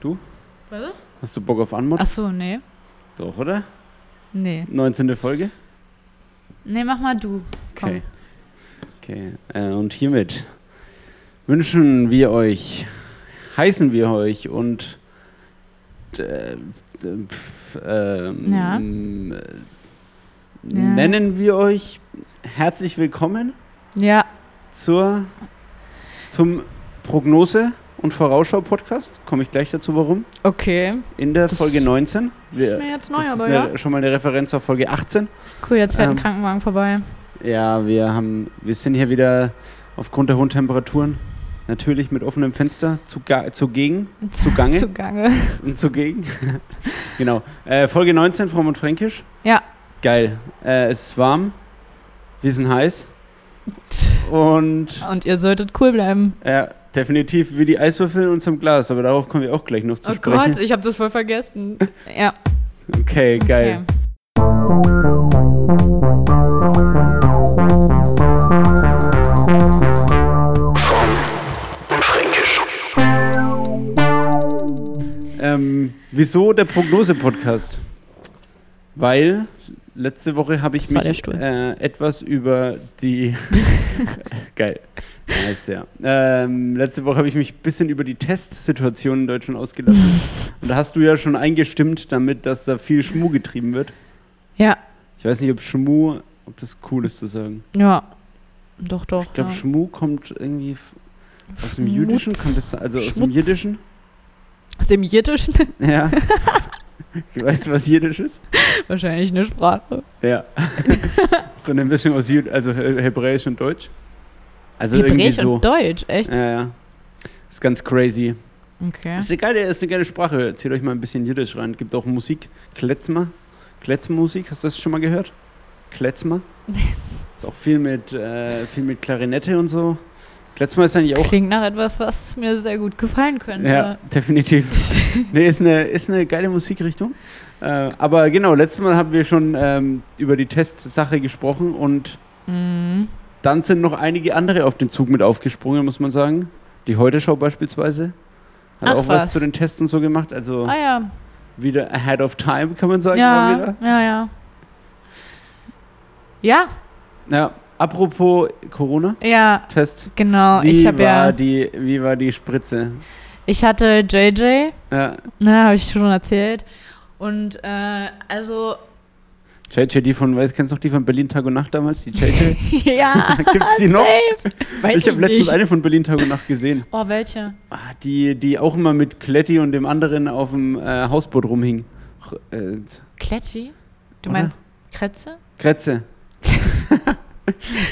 Du? Was ist? Hast du Bock auf Anmod? Ach so, nee. Doch, oder? Nee. 19. Folge? Nee, mach mal du. Komm. Okay. Okay. Äh, und hiermit wünschen wir euch, heißen wir euch und äh, pf, ähm, Ja. äh, nennen wir euch herzlich willkommen Ja. zur, zum Prognose- und Vorausschau-Podcast. Komme ich gleich dazu, warum. Okay. In der Das Folge 19. ist mir jetzt neu, das ist aber eine, ja. schon mal eine Referenz auf Folge 18. Cool, jetzt fährt Ähm, ein Krankenwagen vorbei. Ja, wir haben, wir sind hier wieder aufgrund der hohen Temperaturen natürlich mit offenem Fenster zugegen, zugange Zugange. und zugegen. genau. Äh, Folge 19, Fromm und Fränkisch. Ja. Geil. Äh, es ist warm. Wir sind heiß. Und Und ihr solltet cool bleiben. ja, definitiv wie die Eiswürfel in unserem Glas, aber darauf kommen wir auch gleich noch zu oh sprechen. Gott, ich habe das voll vergessen. Ja. Okay, geil. Okay. Ähm, wieso der Prognose-Podcast? Weil letzte Woche habe ich mich äh, etwas über die. Geil. Nice, ja. Ähm, letzte Woche habe ich mich ein bisschen über die Testsituation in Deutschland ausgelassen. Und da hast du ja schon eingestimmt damit, dass da viel Schmu getrieben wird. Ja. Ich weiß nicht, ob Schmu, ob das cool ist zu sagen. Ja. Doch, doch. Ich glaube, ja. Schmu kommt irgendwie aus dem Schmutz. Jüdischen, kommt das, also aus dem Schmutz. Jiddischen. Aus dem Jiddischen Ja. weißt du, was Jiddisch ist? wahrscheinlich eine Sprache. Ja. so eine Mischung aus Jud also He- Hebräisch und Deutsch. Also irgendwie Hebräisch so. und Deutsch, echt? Ja, ja. Ist ganz crazy. Okay. Ist eine geile, ist eine geile Sprache. Zieht euch mal ein bisschen Jiddisch rein. Gibt auch Musik. Kletzmer. Kletzmusik. Hast du das schon mal gehört? Kletzmer. ist auch viel mit, äh, viel mit Klarinette und so. Kletzmer ist eigentlich auch. Klingt nach etwas, was mir sehr gut gefallen könnte. Ja, definitiv. nee, ist eine, ist eine geile Musikrichtung. Äh, aber genau, letztes Mal haben wir schon ähm, über die Testsache gesprochen und Mhm. Dann sind noch einige andere auf den Zug mit aufgesprungen, muss man sagen. Die Heute-Show beispielsweise. Hat Ach, auch was. was. zu den Tests und so gemacht. Also Ah ja. wieder ahead of time, kann man sagen. Ja, ja, ja. Ja, ja. Apropos Corona-Test. ja, genau. Wie, ich habe war ja, die, wie war die Spritze? ich hatte JJ, Ja. ne, habe ich schon erzählt. Und äh, also, JJ, die von, weißt, kennst du noch die von Berlin Tag und Nacht damals? Die JJ? ja, Gibt's die noch? Weiß ich habe letztens eine von Berlin Tag und Nacht gesehen. Oh, welche? Ah, die, die auch immer mit Kletti und dem anderen auf dem äh, Hausboot rumhing. Äh, Kletschi? Du Oder? meinst Kretze? Kretze.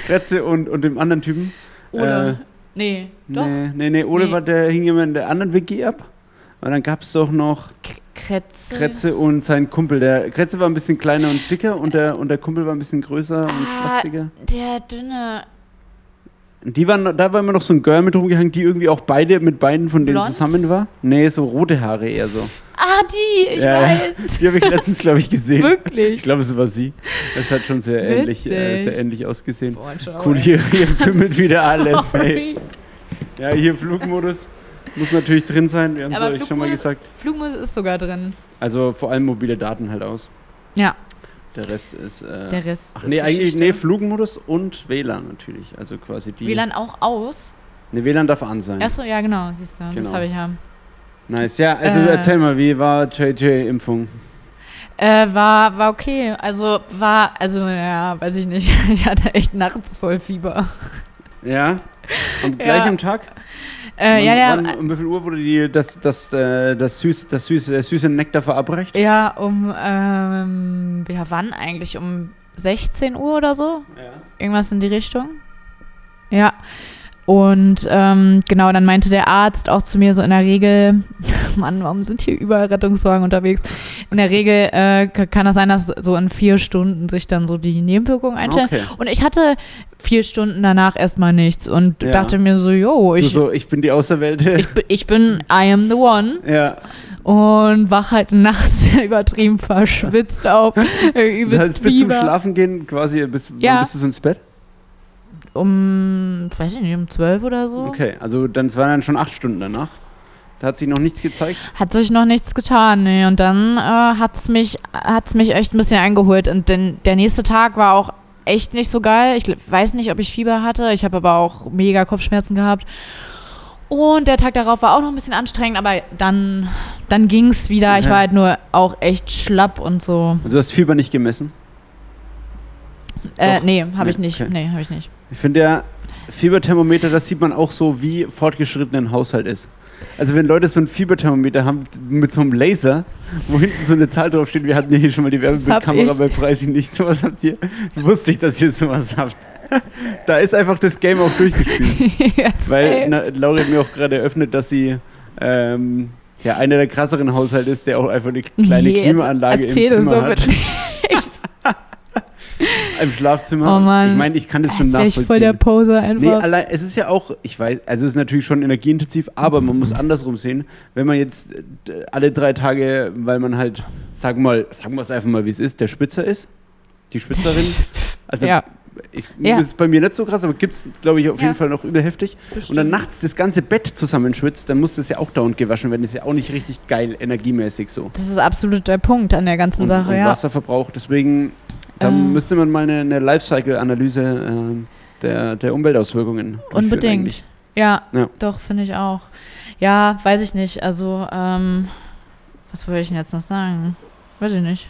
Kretze und, und dem anderen Typen. Oder? Äh, nee, doch. Nee, nee, nee. Ole Nee. war der hing immer in der anderen Wiki ab. Und dann gab es doch noch Kretze. Kretze und sein Kumpel. Der Kretze war ein bisschen kleiner und dicker und der, und der Kumpel war ein bisschen größer und Ah, schlachsiger. der dünne. Die waren, da war immer noch so ein Girl mit rumgehangen, die irgendwie auch beide mit beiden von denen Blond? zusammen war. Nee, so rote Haare eher so. Ah, die, ich Ja, weiß. Die habe ich letztens, glaube ich, gesehen. Ich Wirklich. glaube, es war sie. Es hat schon sehr ähnlich, äh, sehr ähnlich ausgesehen. Boah, Cool, hier, hier kümmelt wieder alles. Hey. Ja, hier Flugmodus muss natürlich drin sein. Wir haben es euch schon mal Flugmodus- gesagt. Flugmus ist sogar drin. Also vor allem mobile Daten halt aus. Ja, Der Rest ist. Äh, der Rest ach ist nee, eigentlich Geschichte. nee, Flugmodus und WLAN natürlich. Also quasi die. WLAN auch aus? Ne, WLAN darf an sein. Achso, ja, genau, siehst du, das Genau. habe ich ja. Nice. Ja, also Äh. erzähl mal, wie war JJ-Impfung? Äh, war, war okay. Also war, also ja, weiß ich nicht. Ich hatte echt nachts voll Fieber. Ja? Und gleich Ja. am Tag? Äh, ja, ja, Wann, um wie viel Uhr wurde die, das, das, äh, das, süß, das süße, der süße Nektar verabreicht? ja, um, ähm, ja, wann eigentlich? Um 16 Uhr oder so? Ja. Irgendwas in die Richtung. Ja. Und ähm, genau, dann meinte der Arzt auch zu mir so in der Regel, Mann, warum sind hier überall Rettungswagen unterwegs? In der Regel äh, kann das sein, dass so in vier Stunden sich dann so die Nebenwirkungen einstellen. Okay. Und ich hatte vier Stunden danach erstmal nichts und Ja. dachte mir so, yo, ich, so, ich bin die Auserwählte. ich, ich bin I am the one ja. und wach halt nachts übertrieben verschwitzt auf, äh, übelst Das heißt, bis zum. Schlafen gehen quasi, bis, Ja. wann bist du so ins Bett? Um, weiß ich nicht, um zwölf oder so. Okay, also dann es waren dann schon acht Stunden danach. Da hat sich noch nichts gezeigt. Hat sich noch nichts getan, nee. Und dann äh, hat's mich, hat's mich echt ein bisschen eingeholt. Und denn der nächste Tag war auch echt nicht so geil. Ich weiß nicht, ob ich Fieber hatte. Ich habe aber auch mega Kopfschmerzen gehabt. Und der Tag darauf war auch noch ein bisschen anstrengend, aber dann, dann ging's wieder. Ich Ja. war halt nur auch echt schlapp und so. Und du hast Fieber nicht gemessen. Äh, nee, habe ich nicht. okay. Nee, habe ich nicht. Ich finde ja, Fieberthermometer, das sieht man auch so, wie fortgeschritten ein Haushalt ist. Also wenn Leute so ein Fieberthermometer haben mit so einem Laser, wo hinten so eine Zahl draufsteht, wir hatten ja hier schon mal die Werbebildkamera bei Preis ich nicht, sowas habt ihr. Wusste ich, dass ihr sowas habt. Da ist einfach das Game auch durchgespielt. Yes, Weil na, Laura hat mir auch gerade eröffnet, dass sie ähm, ja einer der krasseren Haushalte ist, der auch einfach eine kleine Klimaanlage im Zimmer so hat. Im Schlafzimmer. Oh Mann. Ich meine, ich kann das schon Jetzt wäre ich nachvollziehen. voll der Poser Nee, einfach. allein, es ist ja auch, ich weiß, also es ist natürlich schon energieintensiv, aber man muss andersrum sehen, wenn man jetzt äh, alle drei Tage, weil man halt, sagen wir mal, sagen wir es einfach mal, wie es ist, der Spitzer ist, die Spitzerin, also ja, ich, Ja. ist bei mir nicht so krass, aber gibt es, glaube ich, auf Ja. jeden Fall noch überheftig. Und dann nachts das ganze Bett zusammenschwitzt, dann muss das ja auch dauernd gewaschen werden, ist ja auch nicht richtig geil energiemäßig so. das ist absolut der Punkt an der ganzen Und, Sache, und ja. Wasserverbrauch, deswegen, da Ähm. müsste man mal eine, eine Lifecycle-Analyse ähm, der, der Umweltauswirkungen Unbedingt. Ja, Ja. doch, finde ich auch. Ja, weiß ich nicht. Also, ähm, was wollte ich denn jetzt noch sagen? Weiß ich nicht.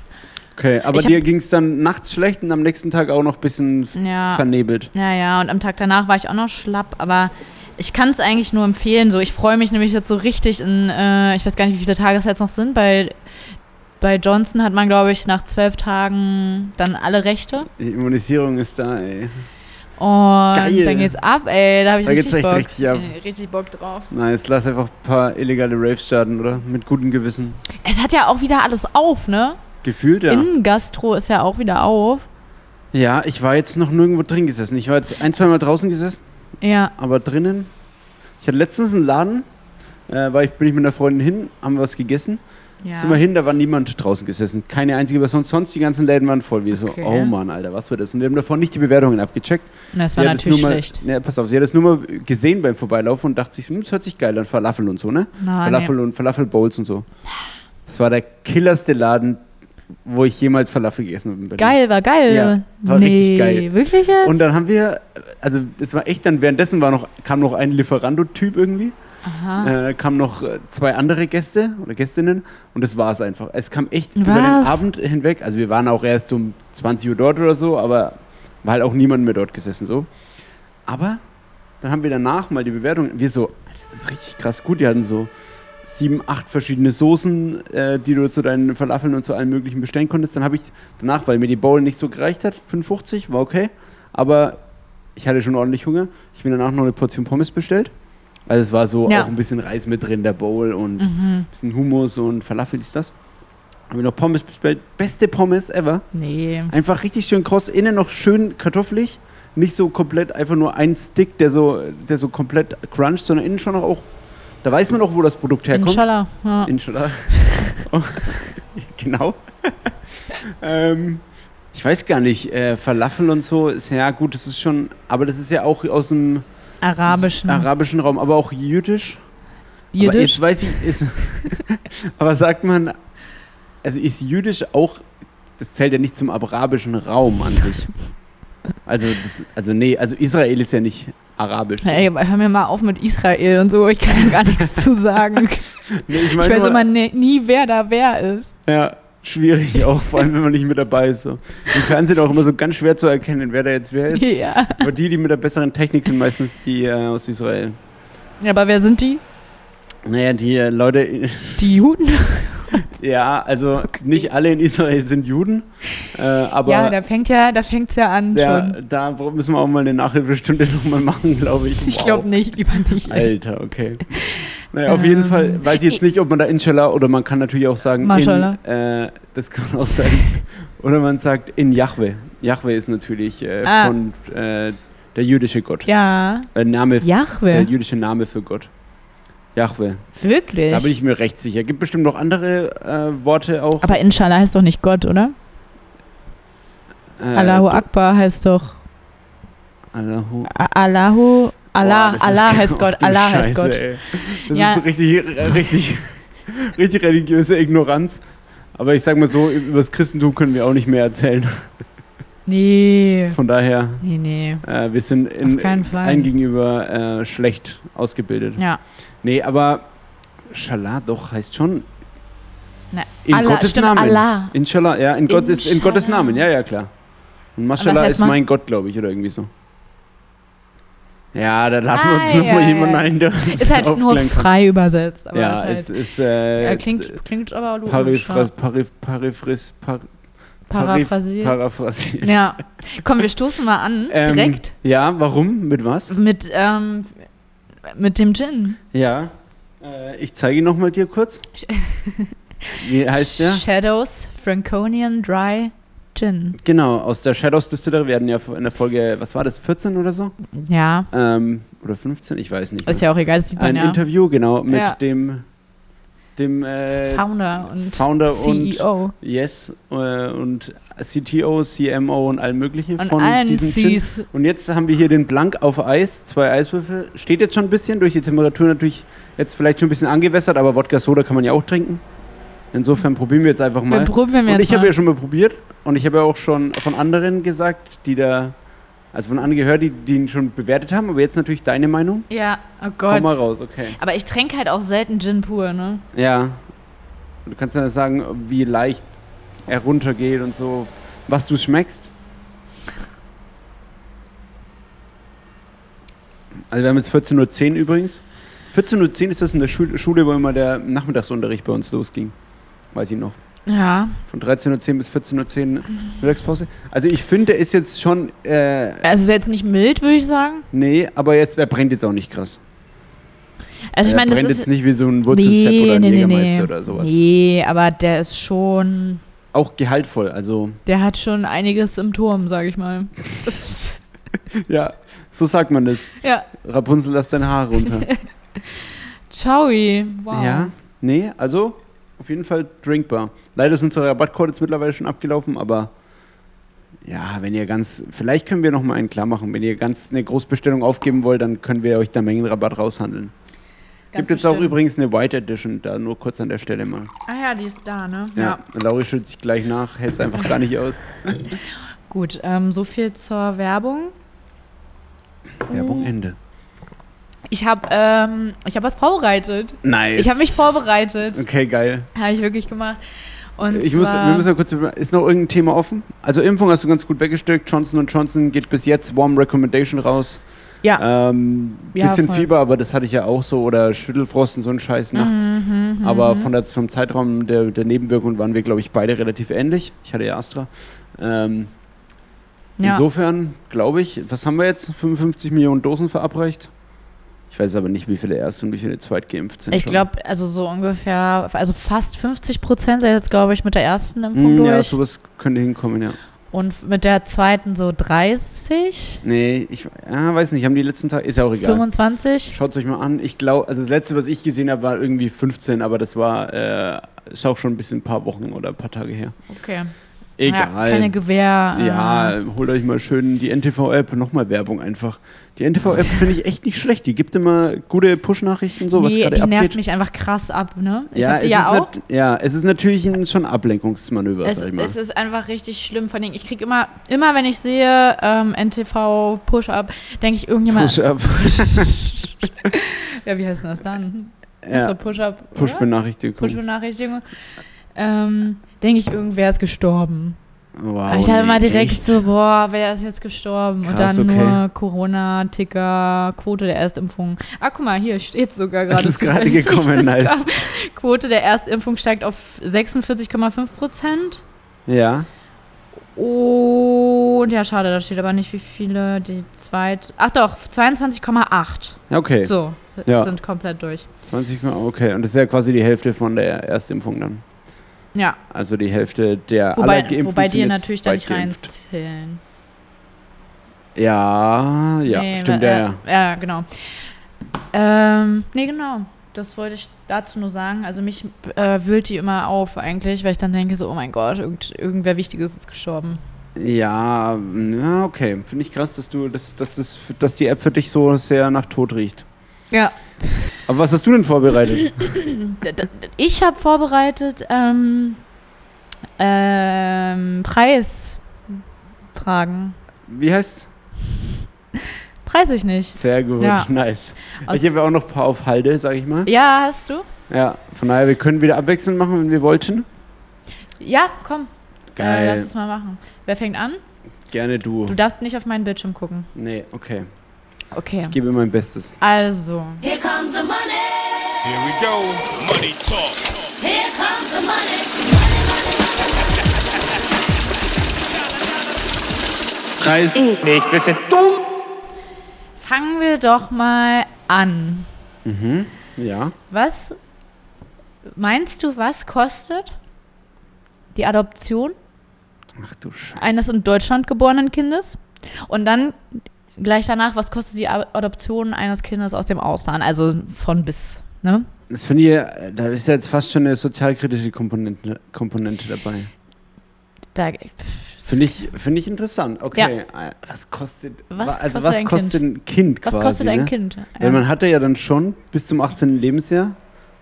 Okay, aber Ich dir ging es dann nachts schlecht und am nächsten Tag auch noch ein bisschen Ja. vernebelt. Ja, ja, und am Tag danach war ich auch noch schlapp, aber ich kann es eigentlich nur empfehlen. So, ich freue mich nämlich jetzt so richtig in, äh, ich weiß gar nicht, wie viele Tage es jetzt noch sind. Bei, bei Johnson hat man, glaube ich, nach zwölf Tagen dann alle Rechte. Die Immunisierung ist da, ey. Und Geil. dann geht's ab, ey. Da habe ich Da geht's richtig, echt Bock. richtig ab. Äh, richtig Bock drauf. Nice, lass einfach ein paar illegale Raves starten, oder? Mit gutem Gewissen. Es hat ja auch wieder alles auf, ne? Gefühlt, ja. Innengastro ist ja auch wieder auf. Ja, ich war jetzt noch nirgendwo drin gesessen. Ich war jetzt ein, zwei Mal draußen gesessen, Ja. aber drinnen. Ich hatte letztens einen Laden, äh, war ich, bin ich mit einer Freundin hin, haben wir was gegessen. Ja. Sind wir hin, da war niemand draußen gesessen. Keine einzige Person. Sonst die ganzen Läden waren voll. Wir so, Okay. oh Mann, Alter, was wird das? Und wir haben davor nicht die Bewertungen abgecheckt. Und das war Sie es natürlich mal, schlecht. Ja, pass auf, sie hat es nur mal gesehen beim Vorbeilaufen und dachte sich, hm, das hört sich geil an, Falafel und so, ne? Na, Falafel und Falafel-Bowls und so. Das war der killerste Laden, wo ich jemals Falafel gegessen habe. nee. Geil, war geil. Ja, war nee, richtig geil. Wirklich jetzt? Und dann haben wir, also es war echt dann, währenddessen war noch, kam noch ein Lieferando-Typ irgendwie, Aha. äh, kamen noch äh, zwei andere Gäste oder Gästinnen und das war es einfach. Es kam echt über den Was? Abend hinweg, also wir waren auch erst um 20 Uhr dort oder so, aber war halt auch niemand mehr dort gesessen so. Aber dann haben wir danach mal die Bewertung, wir so, das ist richtig krass gut, die hatten so sieben, acht verschiedene Soßen, äh, die du zu deinen Falafeln und zu allem möglichen bestellen konntest. Dann habe ich danach, weil mir die Bowl nicht so gereicht hat, 5,50, war okay, aber ich hatte schon ordentlich Hunger. Ich bin danach noch eine Portion Pommes bestellt. Also es war so Ja. auch ein bisschen Reis mit drin, der Bowl und Mhm. ein bisschen Hummus und Falafel ist das. Haben wir noch Pommes bestellt. Beste Pommes ever. Nee. Einfach richtig schön kross. Innen noch schön kartoffelig. Nicht so komplett einfach nur ein Stick, der so, der so komplett cruncht, sondern innen schon noch auch. Da weiß man auch, wo das Produkt herkommt. Inshallah. Ja. Inshallah. Oh, genau. ähm, ich weiß gar nicht, äh, Falafel und so ist ja gut, das ist schon, aber das ist ja auch aus dem Arabischen. arabischen Raum, aber auch jüdisch. Aber Jiddisch. jetzt weiß ich, ist, aber sagt man, also ist jüdisch auch, das zählt ja nicht zum arabischen Raum an sich. Also, das, also nee, also Israel ist ja nicht arabisch. so. Ey, hör mir mal auf mit Israel und so. Ich kann gar nichts zu sagen. Nee, ich Ich meine weiß immer ne, nie, wer da wer ist. Ja, schwierig auch, vor allem wenn man nicht mit dabei ist. So. Im Fernsehen auch immer so ganz schwer zu erkennen, wer da jetzt wer ist. Ja. Aber die, die mit der besseren Technik sind, meistens die äh, aus Israel. Aber wer sind die? Naja, die äh, Leute, Die Juden? ja, also nicht alle in Israel sind Juden, äh, aber ja, da fängt ja, da fängt's ja an der, schon. da müssen wir auch mal eine Nachhilfestunde nochmal machen, glaube ich. Ich Wow. glaube nicht, lieber nicht. ey. Alter, okay. Naja, auf jeden Ähm, Fall weiß ich jetzt nicht, ob man da Inshallah oder man kann natürlich auch sagen, in, äh, das kann auch sagen, oder man sagt in Yahweh. Yahweh ist natürlich äh, Ah. von äh, der jüdische Gott. Ja. Äh, Name, der Jahwe. jüdische Name für Gott. Yahweh. Wirklich? Da bin ich mir recht sicher. Gibt bestimmt noch andere äh, Worte auch. Aber Inshallah heißt doch nicht Gott, oder? äh, Allahu Akbar heißt doch Allahu. Allahu Allah, Boah, Allah heißt Gott, Allah heißt Scheiße, Gott. Ey. Das Ja. ist so richtig, richtig, richtig religiöse Ignoranz. Aber ich sag mal so, über das Christentum können wir auch nicht mehr erzählen. Nee. Von daher, Nee, nee. äh, wir sind in, allen gegenüber äh, schlecht ausgebildet. Ja. Nee, aber Schalah doch heißt schon Na, in Allah, Gottes stimmt, Namen. Allah. Inshallah, ja, in, Gottes, in Gottes. Namen, ja, ja, klar. Und Mashallah ist mein Gott, glaube ich, oder irgendwie so. Ja, da laden wir Ah, uns nochmal ja, jemanden ja. ein, der uns Ist halt nur kann. frei übersetzt. Aber Ja, ist es halt, ist äh, ja, klingt, klingt aber logisch. Ja. Parif, Parifris, par, Paraphrasiert. Paraphrasiert. Ja. Komm, wir stoßen mal an, Ähm, direkt, Ja, warum? Mit was? mit, ähm, mit dem Gin. Ja. Äh, ich zeige ihn nochmal dir kurz. Wie heißt der? Shadows Franconian Dry Gin. Genau, aus der Shadows Distillery. Wir hatten ja in der Folge, was war das, 14 oder so? Ja, Ähm, oder 15, ich weiß nicht. ist mehr. ja auch egal, das sieht man Ein ja. Interview, genau, mit Ja. dem, dem äh, Founder und Founder und CEO. Yes äh, und CTO, CMO und allem möglichen Und von allen diesem Gin. Cs. Und jetzt haben wir hier den Blank auf Eis, zwei Eiswürfel. Steht jetzt schon ein bisschen, durch die Temperatur natürlich jetzt vielleicht schon ein bisschen angewässert, aber Wodka Soda kann man ja auch trinken. Insofern probieren wir jetzt einfach Wir mal. probieren wir und ich habe ja schon mal probiert und ich habe ja auch schon von anderen gesagt, die da, also von anderen gehört, die, die ihn schon bewertet haben, aber jetzt natürlich deine Meinung. Ja, oh Komm mal Gott. raus, okay. Aber ich trinke halt auch selten Gin pur, ne? Ja. Du kannst ja sagen, wie leicht er runtergeht und so, was du schmeckst. Also wir haben jetzt 14.10 Uhr übrigens. 14.10 Uhr ist das in der Schul Schule, wo immer der Nachmittagsunterricht bei uns losging. Weiß ich noch. Ja. Von 13.10 Uhr bis 14.10 Uhr Mittagspause. Also ich finde, der ist jetzt schon, äh, Also ist jetzt nicht mild, würde ich sagen. nee, aber jetzt, er brennt jetzt auch nicht krass. Also ich er meine, das brennt ist jetzt nicht wie so ein Wurzelsepp oder ein Jägermeister oder sowas. Nee, aber der ist schon, Auch gehaltvoll, also der hat schon einiges im Turm, sage ich mal. ja, so sagt man das. ja. Rapunzel, lass deine Haare runter. Ciao. Wow. Ja, nee, also auf jeden Fall drinkbar. Leider ist unser Rabattcode jetzt mittlerweile schon abgelaufen, aber ja, wenn ihr ganz, vielleicht können wir noch mal einen klar machen. Wenn ihr ganz eine Großbestellung aufgeben wollt, dann können wir euch da Mengenrabatt raushandeln. Ganz Gibt jetzt auch bestimmt. übrigens eine White Edition, da nur kurz an der Stelle mal. Ah ja, die ist da, ne? Ja, Lauri schützt sich gleich nach, hält es einfach gar nicht aus. Gut, ähm, so viel zur Werbung. Werbung Ende. Ich habe ähm, ich hab was vorbereitet. Nice. Ich habe mich vorbereitet. Okay, geil. Habe ich wirklich gemacht. Und Ich muss, wir müssen ja kurz, ist noch irgendein Thema offen? Also Impfung hast du ganz gut weggesteckt. Johnson Johnson geht bis jetzt Warm Recommendation raus. ja. Ähm, Ja, bisschen voll. Fieber, aber das hatte ich ja auch so. Oder Schüttelfrost und so ein Scheiß nachts. Mhm, mhm, Aber mhm. von der, vom Zeitraum der, der Nebenwirkungen waren wir, glaube ich, beide relativ ähnlich. Ich hatte ja Astra. Ähm, ja. Insofern glaube ich, was haben wir jetzt? 55 Millionen Dosen verabreicht? Ich weiß aber nicht, wie viele Erst- und wie viele Zweitgeimpft sind. Ich glaube, also so ungefähr, also fast 50 Prozent sind jetzt, glaube ich, mit der ersten Impfung Hm, durch. Ja, sowas könnte hinkommen, ja. und mit der zweiten so 30, Nee, ich ja, weiß nicht, haben die letzten Tage, ist ja auch egal. 25. Schaut es euch mal an. Ich glaube, also das letzte, was ich gesehen habe, war irgendwie 15, aber das war, äh, ist auch schon ein bisschen ein paar Wochen oder ein paar Tage her. Okay. Egal. Ja, keine Gewehr. äh, Ja, holt euch mal schön die NTV-App, nochmal Werbung einfach. Die NTV-App finde ich echt nicht schlecht. Die gibt immer gute Push-Nachrichten, so was nee, gerade die nervt abgeht. mich einfach krass ab, ne? Ich ja, es ja ist auch. ja, es ist natürlich ein, schon ein Ablenkungsmanöver, Es, sag ich mal. es ist einfach richtig schlimm. Vor allem, ich kriege immer, immer wenn ich sehe ähm, NTV Push-Up, denke ich irgendjemand. Push-Up. ja, wie heißt denn das dann? ja, So Push-Up. Push-Benachrichtigung. Push-Benachrichtigung. Ähm, denke ich, irgendwer ist gestorben. wow, ich habe nee, immer direkt echt? so, boah, wer ist jetzt gestorben? Krass, Und dann okay. nur Corona-Ticker, Quote der Erstimpfung. Ah, guck mal, hier steht sogar gerade. Es ist gerade gekommen, das nice. kam. Quote der Erstimpfung steigt auf 46,5 Prozent. Ja. Und ja, schade, da steht aber nicht, wie viele die zweit. Ach doch, 22,8. Ja, Okay. So, Ja. sind komplett durch. 20, okay. Und das ist ja quasi die Hälfte von der Erstimpfung dann. Ja, Also die Hälfte der wobei, aller Geimpften wobei die natürlich da nicht zweitgeimpft. reinzählen. Ja, ja, Nee, stimmt, äh, ja, ja. Ja, genau. Ähm, nee, genau. Das wollte ich dazu nur sagen. Also mich äh, wühlt die immer auf eigentlich, weil ich dann denke so, oh mein Gott, irgend, irgendwer Wichtiges ist gestorben. Ja, ja okay. Finde ich krass, dass du, dass, dass, das, dass die App für dich so sehr nach Tod riecht. Ja. Aber was hast du denn vorbereitet? Ich habe vorbereitet ähm, ähm, Preisfragen. Wie heißt's? Preis ich nicht. Sehr gut, Ja. nice. Aus- ich habe auch noch ein paar auf Halde, sag ich mal. Ja, hast du? Ja, von daher, wir können wieder abwechselnd machen, wenn wir wollten. Ja, komm. Äh, Geil. lass es mal machen. Wer fängt an? Gerne du. Du darfst nicht auf meinen Bildschirm gucken. Nee, okay. Okay. Ich gebe mein Bestes. Also, Here comes the money. Here we go. Money talk. Here comes the money. Preis nicht. Wir sind dumm. fangen wir doch mal an. Mhm. Ja. Was meinst du, was kostet die Adoption Ach du Scheiße. eines in Deutschland geborenen Kindes? Und dann gleich danach, was kostet die Adoption eines Kindes aus dem Ausland? Also von bis, ne? Das finde ich, da ist ja jetzt fast schon eine sozialkritische Komponente, Komponente dabei. Da, Finde ich, finde ich interessant. Okay. äh, Was kostet, Was wa- also kostet was ein kostet ein Kind was quasi? kostet ein ne? Kind? Weil man hatte ja dann schon bis zum 18. Lebensjahr,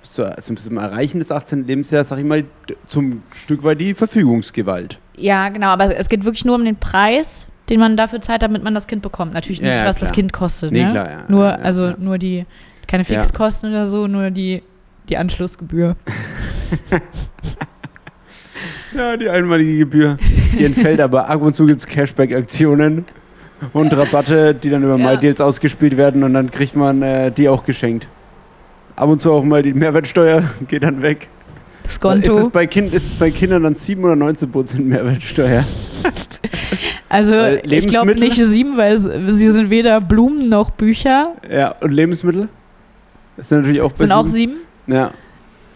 bis, zu, also bis zum Erreichen des 18. Lebensjahres, sag ich mal, zum Stück weit die Verfügungsgewalt. Ja, genau, aber es geht wirklich nur um den Preis, den man dafür zahlt, damit man das Kind bekommt. Natürlich nicht, Ja, was das klar. Kind kostet. Nee, ne? klar, ja. Nur, Ja, also nur die, keine. Fixkosten oder so, nur die, die Anschlussgebühr. Ja, die einmalige Gebühr. Die entfällt aber. Ab und zu gibt es Cashback-Aktionen und Rabatte, die dann über. MyDeals ausgespielt werden und dann kriegt man äh, die auch geschenkt. Ab und zu auch mal die Mehrwertsteuer geht dann weg. Das Ist Konto. es, bei kind, ist es bei Kindern dann 7 oder 19 Prozent Mehrwertsteuer? Also ich glaube nicht sieben, weil es, sie sind weder Blumen noch Bücher. Ja, und Lebensmittel? Das sind natürlich auch Sind auch sieben. sieben? Ja,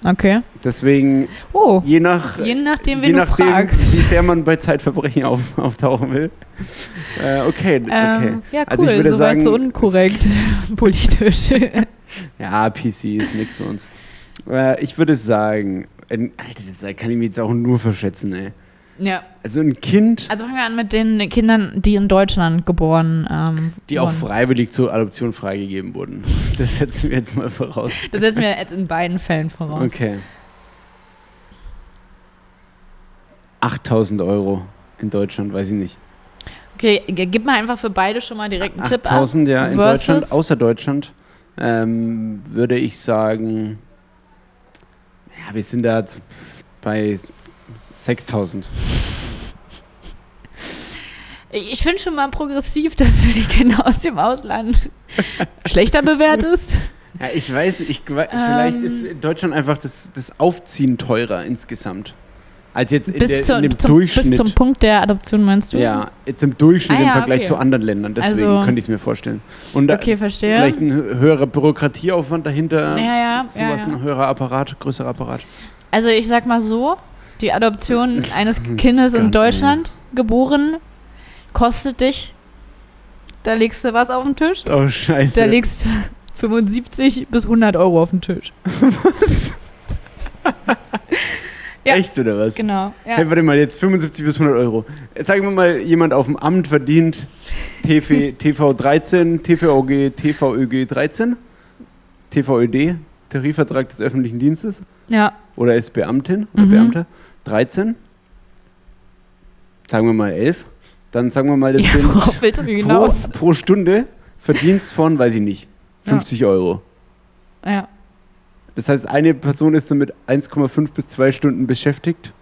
Okay. deswegen Oh, je nach. je nachdem, je wen du nachdem, fragst. wie sehr man bei Zeitverbrechen auf, auftauchen will. Äh, okay, okay. Ähm, ja, cool, Also ich würde soweit sagen- so unkorrekt politisch. Ja, PC ist nichts für uns. Äh, ich würde sagen, ein, Alter, das kann ich mir jetzt auch nur verschätzen, ey. ja. Also ein Kind, Also fangen wir an mit den Kindern, die in Deutschland geboren ähm, die auch wurden. freiwillig zur Adoption freigegeben wurden. Das setzen wir jetzt mal voraus. Das setzen wir jetzt in beiden Fällen voraus. Okay. 8000 Euro in Deutschland, weiß ich nicht. Okay, gib mal einfach für beide schon mal direkt einen Tipp ab. 8000 ja in Deutschland, außer Deutschland, ähm, würde ich sagen, ja, wir sind da bei 6000. Ich finde schon mal progressiv, dass du die Kinder aus dem Ausland schlechter bewertest. Ja, ich weiß, ich, vielleicht Ähm. ist in Deutschland einfach das, das Aufziehen teurer insgesamt. Als jetzt in, Bis, der, zu, in dem zum, Durchschnitt. bis zum Punkt der Adoption meinst du? ja, jetzt im Durchschnitt Ah, im ja, Vergleich okay. zu anderen Ländern. Deswegen Also- könnte ich es mir vorstellen. Und Okay, verstehe. vielleicht ein hö- höherer Bürokratieaufwand dahinter. Ja, ja, ja, Sowas, ja. ein höherer Apparat, größerer Apparat. Also ich sag mal so, die Adoption eines Kindes in Ganz Deutschland geboren kostet dich, da legst du was auf den Tisch, Oh, scheiße. da legst 75 bis 100 Euro auf den Tisch. Ja. Echt oder was? Genau. Ja. Hey, warte mal, jetzt 75 bis 100 Euro. Sagen wir mal, jemand auf dem Amt verdient TV, TV 13, TVOG, TVÖG 13, TVÖD, Tarifvertrag des öffentlichen Dienstes, ja. oder ist Beamtin oder Mhm. Beamter, 13. Sagen wir mal 11. Dann sagen wir mal, das ja sind pro, pro Stunde Verdienst von, weiß ich nicht, 50 Euro. Ja. Das heißt, eine Person ist damit 1,5 bis 2 Stunden beschäftigt.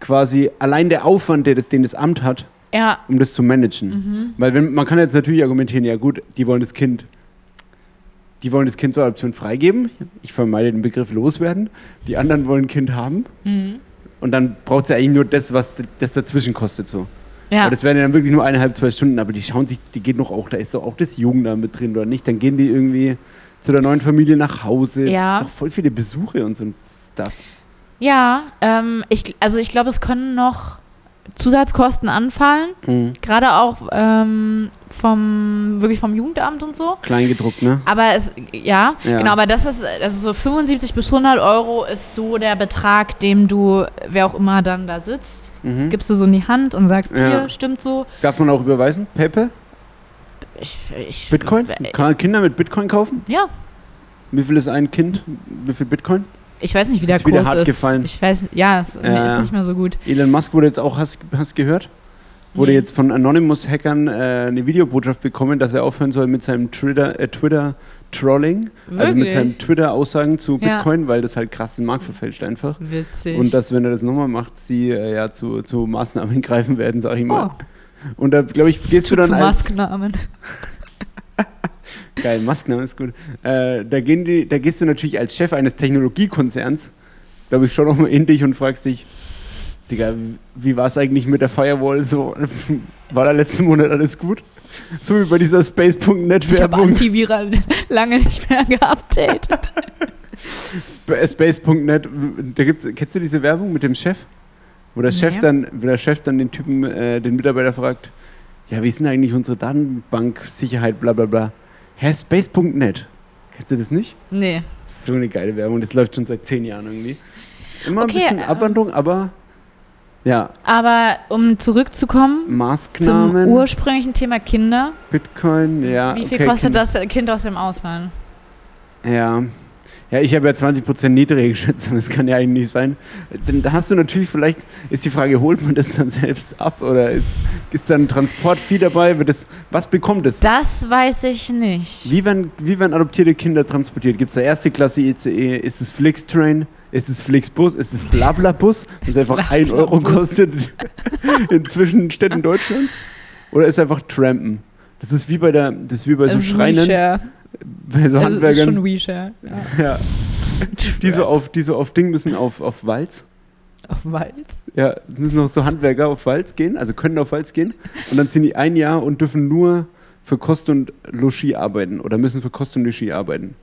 Quasi allein der Aufwand, der das, den das Amt hat, Ja. um das zu managen. Mhm. Weil wenn, man kann jetzt natürlich argumentieren, ja gut, die wollen das Kind, die wollen das Kind zur Adoption freigeben. Ich vermeide den Begriff loswerden. Die anderen wollen ein Kind haben. Mhm. Und dann braucht es ja eigentlich nur das, was das dazwischen kostet so. Ja. Aber das wären ja dann wirklich nur eineinhalb, zwei Stunden, aber die schauen sich, die geht noch auch, da ist doch auch das Jugendamt mit drin oder nicht. Dann gehen die irgendwie zu der neuen Familie nach Hause. Ja. Das ist doch voll viele Besuche und so ein Stuff. Ja, ähm, ich, also ich glaube, es können noch Zusatzkosten anfallen. Mhm. Gerade auch ähm, vom, wirklich vom Jugendamt und so. Kleingedruckt, ne? Aber es, ja, Ja. genau, aber das ist, also so 75 bis 100 Euro ist so der Betrag, dem du, wer auch immer dann da sitzt, Mhm. gibst du so in die Hand und sagst, Ja. hier, stimmt so. Darf man auch überweisen? PayPal? Ich, ich, Bitcoin? äh, Kann man Kinder mit Bitcoin kaufen? Ja, Wie viel ist ein Kind? Wie viel Bitcoin? ich weiß nicht, wie Ist der wieder Kurs hart ist. gefallen. Ich weiß, ja, es Ja, ist nicht mehr so gut. Elon Musk wurde jetzt auch, hast du gehört? Wurde Nee. jetzt von Anonymous-Hackern äh, eine Videobotschaft bekommen, dass er aufhören soll mit seinem Twitter, äh, Twitter-Trolling. Also mit seinem Twitter-Aussagen zu Ja. Bitcoin, weil das halt krass den Markt verfälscht einfach. Witzig. Und dass, wenn er das nochmal macht, sie äh, ja zu, zu Maßnahmen greifen werden, sag ich mal. oh, Und da, glaube ich, gehst du dann zu als... Masknamen. Geil, Maskname ist gut. Äh, da, gehen die, da gehst du natürlich als Chef eines Technologiekonzerns, glaube ich, schon nochmal in dich und fragst dich, Digga, wie war es eigentlich mit der Firewall? So, war da letzten Monat alles gut? So wie bei dieser Ich habe Space.net-Werbung. Antiviral lange nicht mehr geupdatet. Sp Space.net, da gibt's, kennst du diese Werbung mit dem Chef? Wo der Chef Nee. dann, wo der Chef dann den Typen, äh, den Mitarbeiter fragt, ja, wie ist denn eigentlich unsere Datenbank-Sicherheit, bla bla bla. Hä, Space.net. Kennst du das nicht? nee. So eine geile Werbung, das läuft schon seit zehn Jahren irgendwie. Immer Okay, ein bisschen ähm, Abwandlung, aber ja, Aber um zurückzukommen zum ursprünglichen Thema Kinder. Bitcoin, ja. Wie viel okay, kostet Kinder- das Kind aus dem Ausland? Ja. Ja, ich habe ja 20% niedriger geschätzt, das kann ja eigentlich nicht sein. Denn da hast du natürlich vielleicht, ist die Frage, holt man das dann selbst ab oder ist, ist dann ein Transportvieh dabei? Wird das, was bekommt es? Das weiß ich nicht. Wie werden, wie werden adoptierte Kinder transportiert? Gibt es da erste Klasse ICE? Ist es Flixtrain? Ist es Flixbus? Ist es Blablabus? Das einfach 1 Euro kostet in Zwischenstädten Deutschland? Oder ist es einfach Trampen? Das ist wie bei der, das wie bei so Es ist Schreinern, WeShare. Bei so Es ist schon Handwerkern, WeShare. Ja. ja, die so auf, die so auf Ding müssen, auf, auf Walz. Auf Walz. Ja, es müssen auch so Handwerker auf Walz gehen, also können auf Walz gehen. Und dann sind die ein Jahr und dürfen nur für Kost und Logis arbeiten oder müssen für Kost und Logis arbeiten.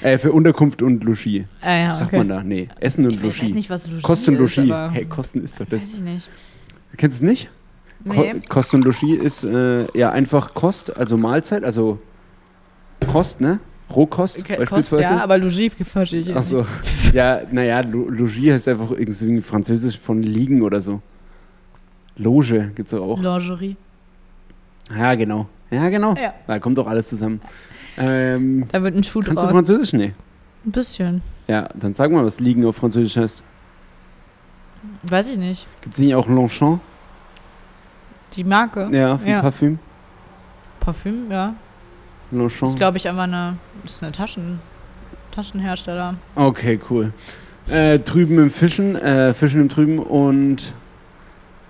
Äh, für Unterkunft und Logis. Ah, ja, sagt okay. man da? Nee, Essen und Ich Logis. weiß nicht, was Logis Kost und Logis. Hey, Kosten ist doch das. weiß ich nicht. Kennst du es nicht? Ko Nee. Kost und Logis ist äh, ja einfach Kost, also Mahlzeit, also Kost, ne? Rohkost Okay, Kost, beispielsweise. ja, aber Logis verstehe ich jetzt Achso. Ja, naja, Lo- Logis heißt einfach irgendwie französisch von liegen oder so. Loge gibt's doch auch. Lingerie. Ja, genau. Ja, genau. Ja. Da kommt doch alles zusammen. Ähm, Da wird ein Schuh kannst du draus. Französisch? Nee. Ein bisschen. Ja, dann sag mal, was liegen auf Französisch heißt. Weiß ich nicht. Gibt es nicht auch Longchamp? Die Marke. Ja, für Ja. Parfüm. Parfüm, ja. Longchamp. Ist, glaube ich, einfach eine, ist eine Taschen, Taschenhersteller. Okay, cool. Äh, drüben im Fischen, äh, Fischen im Trüben und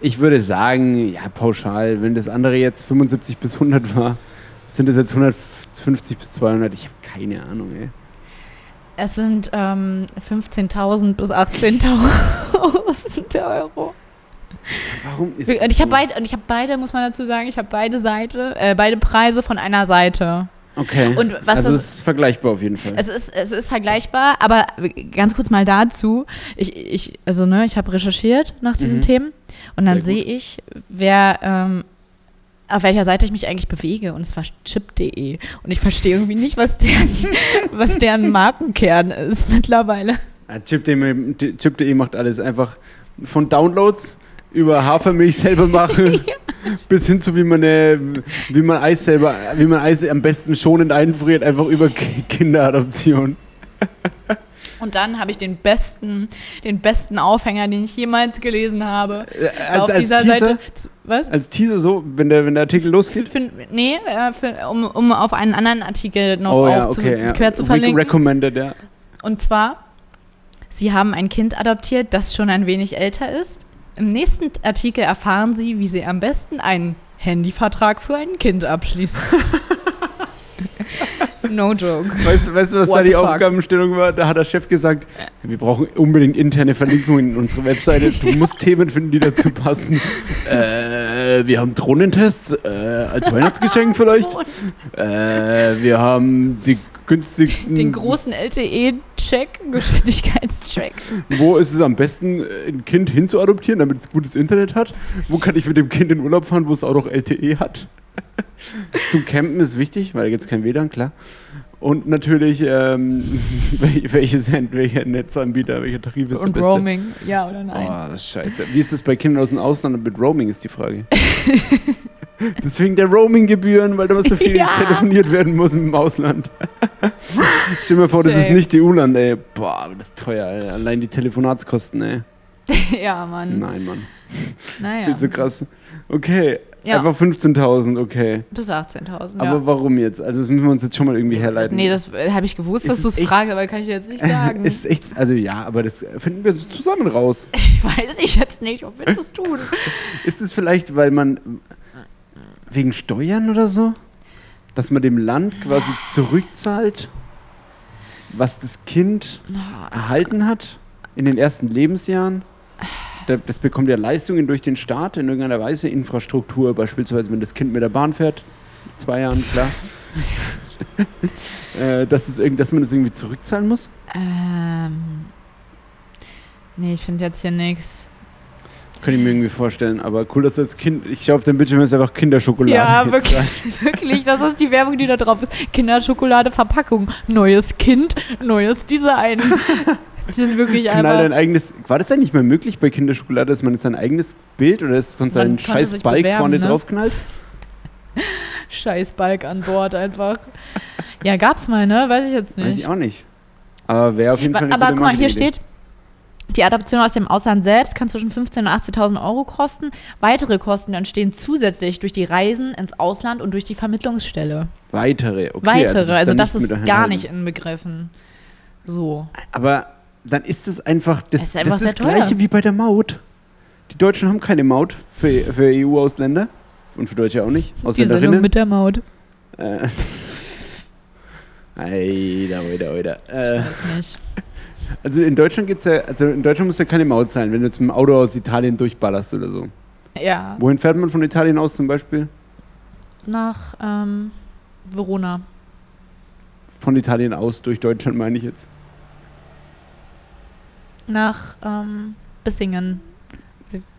ich würde sagen, ja, pauschal, wenn das andere jetzt 75 bis 100 war, sind es jetzt 150 bis 200. Ich habe keine Ahnung, ey. Es sind ähm, 15.000 bis 18.000 Euro. Warum ist Und das ich habe so? beide, und ich habe beide, muss man dazu sagen, ich habe beide Seite, äh, beide Preise von einer Seite. Okay. Und was also das- es ist vergleichbar auf jeden Fall. Es ist, es ist vergleichbar, aber ganz kurz mal dazu. Ich, ich, also ne, ich habe recherchiert nach diesen Mhm. Themen und dann sehe ich, wer, ähm, auf welcher Seite ich mich eigentlich bewege und es war chip.de und ich verstehe irgendwie nicht, was deren, was deren Markenkern ist mittlerweile. Ja, Chip.de Chip macht alles einfach von Downloads über Hafermilch selber machen bis hin zu wie man äh, wie man Eis selber wie man Eis am besten schonend einfriert einfach über Ki- Kinderadoption. Und dann habe ich den besten, den besten Aufhänger, den ich jemals gelesen habe. Äh, als, auf als dieser Teaser, Seite. Was? als Teaser so, wenn der wenn der Artikel Für, losgeht. für, nee, äh, für, um, um auf einen anderen Artikel noch Oh ja, okay, zu, ja. quer zu Re- verlinken. Recommended, ja. Und zwar, sie haben ein Kind adoptiert, das schon ein wenig älter ist. Im nächsten Artikel erfahren sie, wie sie am besten einen Handyvertrag für ein Kind abschließen. no joke. Weißt, du- weißt du, was What da die fuck? Aufgabenstellung war? Da hat der Chef gesagt, wir brauchen unbedingt interne Verlinkungen in unsere Webseite. Du musst Themen finden, die dazu passen. Äh, wir haben Drohnentests äh, als Weihnachtsgeschenk vielleicht. Äh, wir haben die günstigsten. Den großen LTE-Check, Geschwindigkeitscheck. Wo ist es am besten, äh, ein Kind hinzuadoptieren, damit es gutes Internet hat? Wo kann ich mit dem Kind in Urlaub fahren, wo es auch noch LTE hat? Zum Campen ist wichtig, weil da gibt es kein WLAN, klar. Und natürlich, ähm, wel- welches welcher Netzanbieter, welcher Tarif ist Und der beste? Roaming, ja oder nein? Oh, das ist scheiße. Wie ist das bei Kindern aus dem Ausland mit Roaming, ist die Frage. Deswegen der Roaming-Gebühren, weil da so viel Ja. telefoniert werden muss im Ausland. Stell dir mal vor, das ist Same. nicht EU-Land, ey. Boah, aber das ist teuer, ey. Allein die Telefonatskosten, ey. ja, Mann. Nein, Mann. Naja. Viel zu krass. Okay, Ja. einfach 15.000, okay. Bis 18.000, Aber ja. warum jetzt? Also das müssen wir uns jetzt schon mal irgendwie herleiten. Nee, das äh, habe ich gewusst, Ist dass du es fragst, aber kann ich jetzt nicht sagen. ist echt, also ja, aber das finden wir zusammen raus. ich weiß ich jetzt nicht, ob wir das tun. Ist es vielleicht, weil man wegen Steuern oder so, dass man dem Land quasi zurückzahlt, was das Kind erhalten hat in den ersten Lebensjahren? Da- Das bekommt ja Leistungen durch den Staat in irgendeiner Weise, Infrastruktur, beispielsweise wenn das Kind mit der Bahn fährt, zwei Jahren, klar. äh, dass, es irgend, dass man das irgendwie zurückzahlen muss? Ähm. Nee, ich finde jetzt hier nichts. Könnte ich mir irgendwie vorstellen, aber cool, dass das Kind, ich schaue auf dem Bildschirm, ist einfach Kinderschokolade. Ja, wirklich, wirklich, das ist die Werbung, die da drauf ist. Kinderschokolade Verpackung, neues Kind, neues Design. Die sind wirklich Knall dein einfach. eigenes. War das denn nicht mehr möglich bei Kinderschokolade, dass man jetzt sein eigenes Bild oder das von seinem scheiß Bike bewerben, vorne ne? drauf knallt? Scheiß Balk an Bord einfach. Ja, gab's mal, ne? Weiß ich jetzt Weiß nicht. ich auch nicht. Aber wäre auf jeden Fall eine Aber guck mal, hier Marketingidee. steht, die Adoption aus dem Ausland selbst kann zwischen 15.000 und 80.000 Euro kosten. Weitere Kosten entstehen zusätzlich durch die Reisen ins Ausland und durch die Vermittlungsstelle. Weitere, okay. Weitere, also dann das ist mit gar nicht inbegriffen. So. Aber dann ist es einfach. Das, Es ist einfach das, ist das gleiche wie bei der Maut. Die Deutschen haben keine Maut für, für EU-Ausländer. Und für Deutsche auch nicht. Die Sendung Ausländerinnen. mit der Maut. Äh. Oida, oida. Ich Äh, weiß nicht. Also in Deutschland gibt's ja, also in Deutschland musst du ja keine Maut zahlen, wenn du jetzt mit dem Auto aus Italien durchballerst oder so. Ja, Wohin fährt man von Italien aus zum Beispiel? nach ähm, Verona. Von Italien aus durch Deutschland meine ich jetzt. Nach ähm, Bissingen.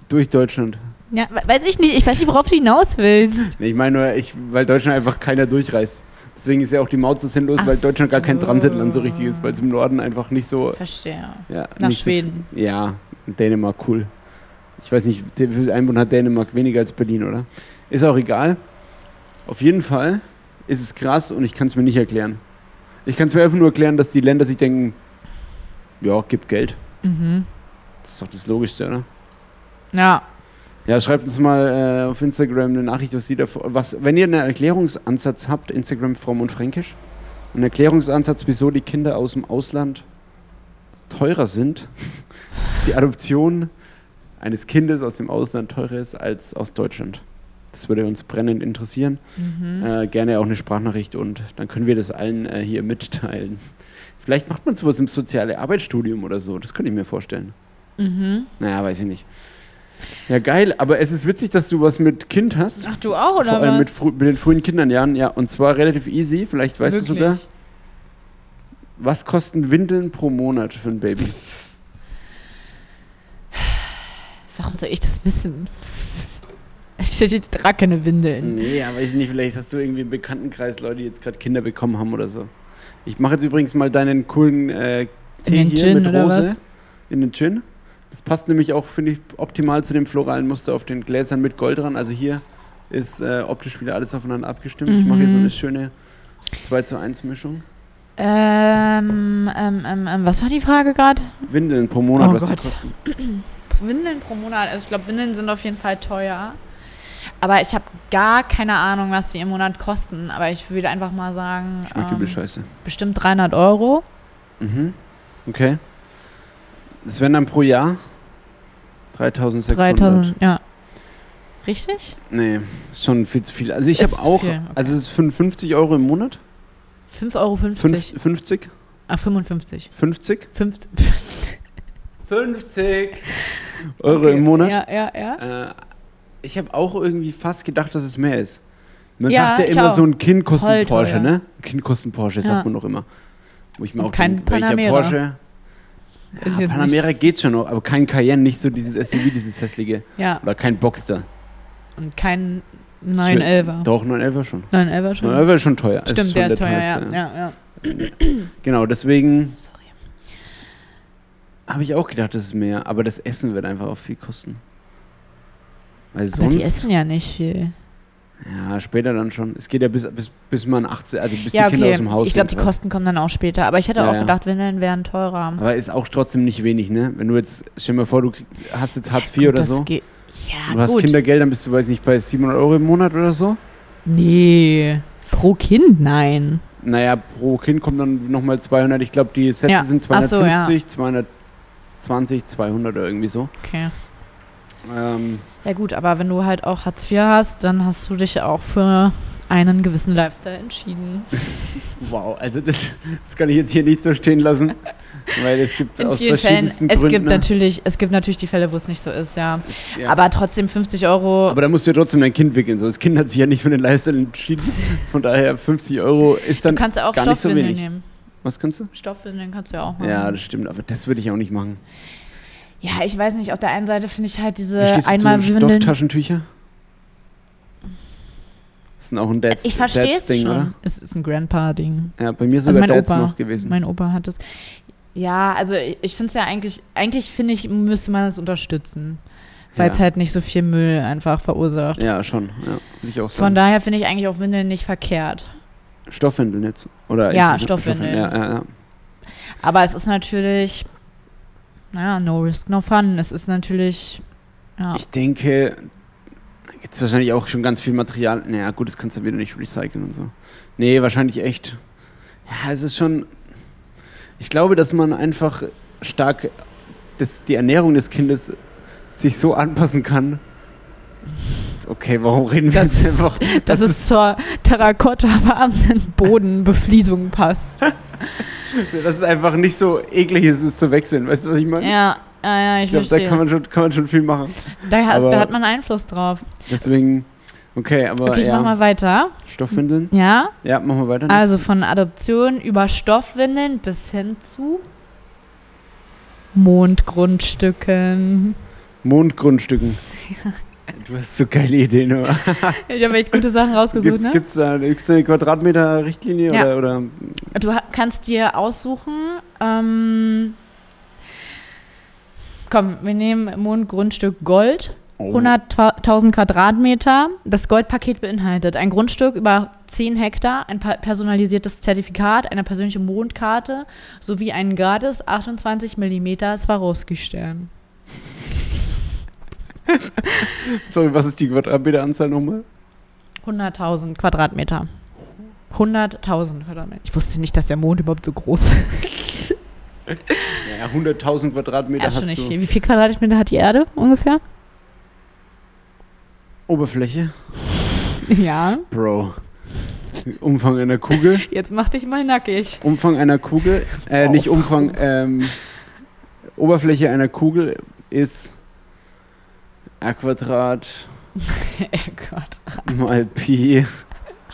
Durch Deutschland. Ja, we- weiß ich nicht. Ich weiß nicht, worauf du hinaus willst. Nee, ich meine nur, ich, weil Deutschland einfach keiner durchreist. Deswegen ist ja auch die Maut so sinnlos, Ach weil Deutschland gar kein so. Transitland so richtig ist, weil es im Norden einfach nicht so. Verstehe. Ja, Nach Schweden. So, ja, Dänemark cool. Ich weiß nicht, wie viel Einwohner hat Dänemark weniger als Berlin, oder? Ist auch egal. Auf jeden Fall ist es krass und ich kann es mir nicht erklären. Ich kann es mir einfach nur erklären, dass die Länder sich denken, ja, gibt Geld. Mhm. Das ist doch das Logischste, oder? Ja. Ja, schreibt uns mal äh, auf Instagram eine Nachricht, was Sie davor, was, wenn ihr einen Erklärungsansatz habt, Instagram Fromm und Fränkisch, einen Erklärungsansatz, wieso die Kinder aus dem Ausland teurer sind, die Adoption eines Kindes aus dem Ausland teurer ist als aus Deutschland. Das würde uns brennend interessieren. Mhm. Äh, gerne auch eine Sprachnachricht und dann können wir das allen äh, hier mitteilen. Vielleicht macht man sowas im soziale Arbeitsstudium oder so, das könnte ich mir vorstellen. Mhm. Naja, weiß ich nicht. Ja, geil, aber es ist witzig, dass du was mit Kind hast. Ach, du auch, oder Vor allem mit, mit den frühen Kindernjahren, ja. Und zwar relativ easy, vielleicht weißt du sogar. Wirklich? Was kosten Windeln pro Monat für ein Baby? Warum soll ich das wissen? Ich trage keine Windeln. Nee, weiß ich nicht, vielleicht hast du irgendwie im Bekanntenkreis Leute, die jetzt gerade Kinder bekommen haben oder so. Ich mache jetzt übrigens mal deinen coolen äh, Tee hier Gin mit Rose in den Gin. Das passt nämlich auch, finde ich, optimal zu dem floralen Muster auf den Gläsern mit Gold dran. Also hier ist äh, optisch wieder alles aufeinander abgestimmt. Ich mache hier so Mhm. eine schöne 2 zu 1 Mischung. Ähm, ähm, ähm, ähm, was war die Frage gerade? Windeln pro Monat, Oh was Gott. die kosten. Windeln pro Monat. Also ich glaube, Windeln sind auf jeden Fall teuer. Aber ich habe gar keine Ahnung, was die im Monat kosten. Aber ich würde einfach mal sagen, Schmeckt übel ähm, scheiße. bestimmt 300 Euro. Mhm. Okay. Das wären dann pro Jahr 3600. 3000, ja. Richtig? Nee, ist schon viel zu viel. Also ich habe auch, okay. also es ist 55 Euro im Monat. 5,50 Euro. Fünf, 50? Ah, 55. 50? 50. 50 Euro Okay. im Monat. Ja, ja, ja. Äh, ich habe auch irgendwie fast gedacht, dass es mehr ist. Man Ja, sagt ja immer auch. so ein Kind kostet Voll Porsche, teuer. ne? Ein Kind kostet Porsche, Ja. sagt man doch immer. Wo ich mir Und auch kein denke, welcher Panamera. Porsche? Ist Ja, Panamera geht schon noch, aber kein Cayenne, nicht so dieses SUV, dieses hässliche. Nicht, ja, Oder kein Boxster. und kein 911er. Doch, 911 schon. 911er schon. 911 ist schon teuer. Ist Stimmt, schon der ist teuer, ja. teuerste, ja, ja. Genau, deswegen Sorry. habe ich auch gedacht, das ist mehr. Aber das Essen wird einfach auch viel kosten. Weil Aber die sonst. essen ja nicht viel. Ja, später dann schon. Es geht ja bis, bis, bis man 18, also bis ja, die Kinder okay. aus dem Haus ich glaube, die was. Kosten kommen dann auch später. Aber ich hätte Ja, auch ja. gedacht, Windeln wären teurer. Aber ist auch trotzdem nicht wenig, ne? Wenn du jetzt, stell dir mal vor, du hast jetzt Hartz IV Gut, oder so. geht- Ja, Du hast gut. Kindergeld, dann bist du, weiß nicht, bei 700 Euro im Monat oder so. Nee, pro Kind nein. Naja, pro Kind kommt dann nochmal 200. Ich glaube, die Sätze Ja. sind Ach so, 250, 220, 200 oder irgendwie so. Okay. Ähm, Ja gut, aber wenn du halt auch Hartz IV hast, dann hast du dich auch für einen gewissen Lifestyle entschieden. wow, also das, das kann ich jetzt hier nicht so stehen lassen. Weil es gibt In aus vielen Fällen. verschiedensten Es Gründen. gibt, natürlich, es gibt natürlich die Fälle, wo es nicht so ist, ja. ja. Aber trotzdem 50 Euro. Aber da musst du ja trotzdem dein Kind wickeln. So. Das Kind hat sich ja nicht für den Lifestyle entschieden. Von daher 50 Euro ist dann du kannst ja auch gar nicht so wenig. nehmen. Was kannst du? Stoffwindeln kannst du ja auch machen. Ja, das stimmt, aber das würde ich auch nicht machen. Ja, ich weiß nicht. Auf der einen Seite finde ich halt diese du zu Einmalwindeln. Stofftaschentücher? Das sind auch ein Dads, Ich verstehe es Dads-Ding, schon. oder? Es ist ein Grandpa-Ding. Ja, bei mir Also sogar mein Dads Opa, noch gewesen. mein Opa hat es. Ja, also ich, finde es ja eigentlich, eigentlich finde ich, müsste man es unterstützen. Weil es Ja. halt nicht so viel Müll einfach verursacht. Ja, schon. Ja, ich auch Von sagen. daher finde ich eigentlich auch Windeln nicht verkehrt. Stoffwindeln jetzt. Oder Ja, insgesamt Stoffwindeln. Ja, ja, ja. Aber es ist natürlich, naja, no risk, no fun. Es ist natürlich, ja. Ich denke, da gibt es wahrscheinlich auch schon ganz viel Material. Naja, gut, das kannst du wieder nicht recyceln und so. Nee, wahrscheinlich echt. Ja, es ist schon. Ich glaube, dass man einfach stark das, die Ernährung des Kindes sich so anpassen kann. Okay, warum reden wir Das jetzt einfach? dass es zur terrakottafarbenen Bodenbefliesung passt. dass es einfach nicht so eklig ist, es zu wechseln. Weißt du, was ich meine? Ja, ja, ja, ich, ich glaube, da kann man, schon, kann man schon viel machen. Da, hast, da hat man Einfluss drauf. Deswegen, okay, aber Okay, ich ja. mach mal weiter. Stoffwindeln? Ja, Ja, machen wir weiter. also von Adoption über Stoffwindeln bis hin zu Mondgrundstücken. Mondgrundstücken. Du hast so geile Ideen, oder? Ich habe echt gute Sachen rausgesucht, Gibt's, ne? gibt's da eine, Quadratmeter-Richtlinie Ja. oder, oder? Du kannst dir aussuchen, ähm, komm, wir nehmen Mondgrundstück Gold, Oh. 100.000 Quadratmeter. Das Goldpaket beinhaltet ein Grundstück über 10 Hektar, ein personalisiertes Zertifikat, eine persönliche Mondkarte sowie einen gratis 28 mm Swarovski-Stern. Sorry, was ist die Quadratmeteranzahl nochmal? 100.000 Quadratmeter. 100.000 Quadratmeter. Ich wusste nicht, dass der Mond überhaupt so groß ist. Ja, 100.000 Quadratmeter Ja, ist hast schon nicht du viel. Wie viel Quadratmeter hat die Erde ungefähr? Oberfläche. Ja. Bro. Umfang einer Kugel. Jetzt mach dich mal nackig. Umfang einer Kugel. Äh, nicht Umfang. Ähm, Oberfläche einer Kugel ist R Quadrat Gott. mal Pi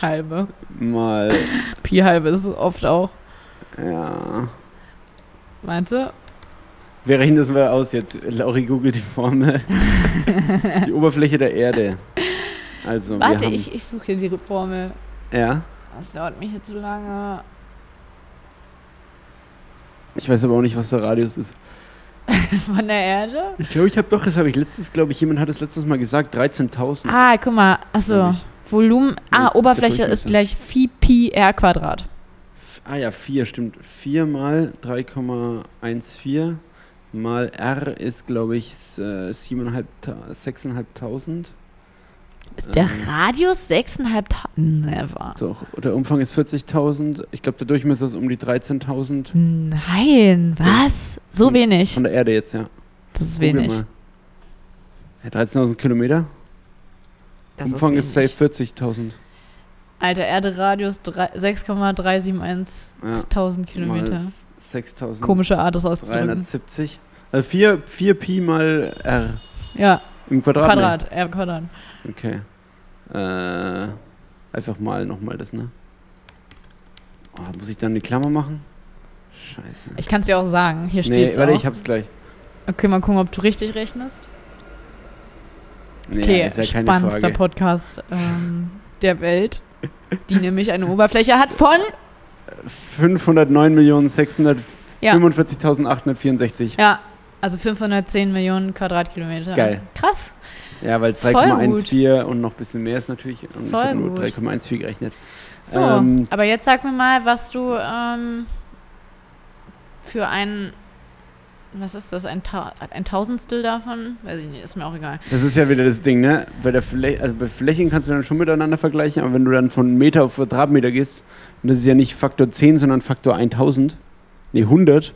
Halbe. mal. Pi halbe ist oft auch. Ja. Meinte? Wir rechnen das mal aus jetzt. Lauri googelt die Formel. die Oberfläche der Erde. Also, Warte, ich, ich suche hier die Formel. Ja. Das dauert mir hier zu lange. Ich weiß aber auch nicht, was der Radius ist. Von der Erde? Ich glaube, ich habe doch, das habe ich letztens, glaube ich, jemand hat es letztes Mal gesagt, 13.000. Ah, guck mal. Achso. Volumen. Ah, ist der Oberfläche ist Durchmesser. gleich Phi Pi R Quadrat. Ah ja, 4 stimmt. 4 mal 3,14 mal R ist, glaube ich, s- äh, 7.500, 6.500. Ist der Ähm. Radius 6.500? Never. Doch, der Umfang ist 40.000. Ich glaube, der Durchmesser ist um die 13.000. Nein, was? So Von- wenig. Von der Erde jetzt, ja. Das ist Google wenig. Ja, 13.000 Kilometer. Das Umfang ist, safe wenig. 40.000. Alter, Erde-Radius drei- 6,371 Ja. tausend Kilometer. Mal 6.000. Komische Art, das auszudrücken. 370. Also 4, 4 Pi mal R Ja, im Quadrat. Quadrat, R Quadrat. Nee. Okay. Äh, Einfach mal nochmal das, ne? Oh, muss ich dann eine Klammer machen? Scheiße. Ich kann es dir auch sagen. Hier Nee, steht's warte, auch. ich hab's gleich. okay, mal gucken, ob du richtig rechnest. Nee, Okay, ist ja spannendster Frage. Podcast ähm, der Welt, die nämlich eine Oberfläche hat von 509.645.864. ja, also 510 Millionen Quadratkilometer. Geil. Krass. Ja, weil es Voll 3,14 und noch ein bisschen mehr ist natürlich. Und ich Voll habe nur gut. 3,14 gerechnet. So, Ähm, aber jetzt sag mir mal, was du ähm, für ein was ist das, ein, Ta ein Tausendstel davon? Weiß ich nicht, ist mir auch egal. Das ist ja wieder das Ding, ne? Bei der Fläche, also bei Flächen kannst du dann schon miteinander vergleichen, aber wenn du dann von Meter auf Quadratmeter gehst, und das ist ja nicht Faktor 10, sondern Faktor 1000, nee 100,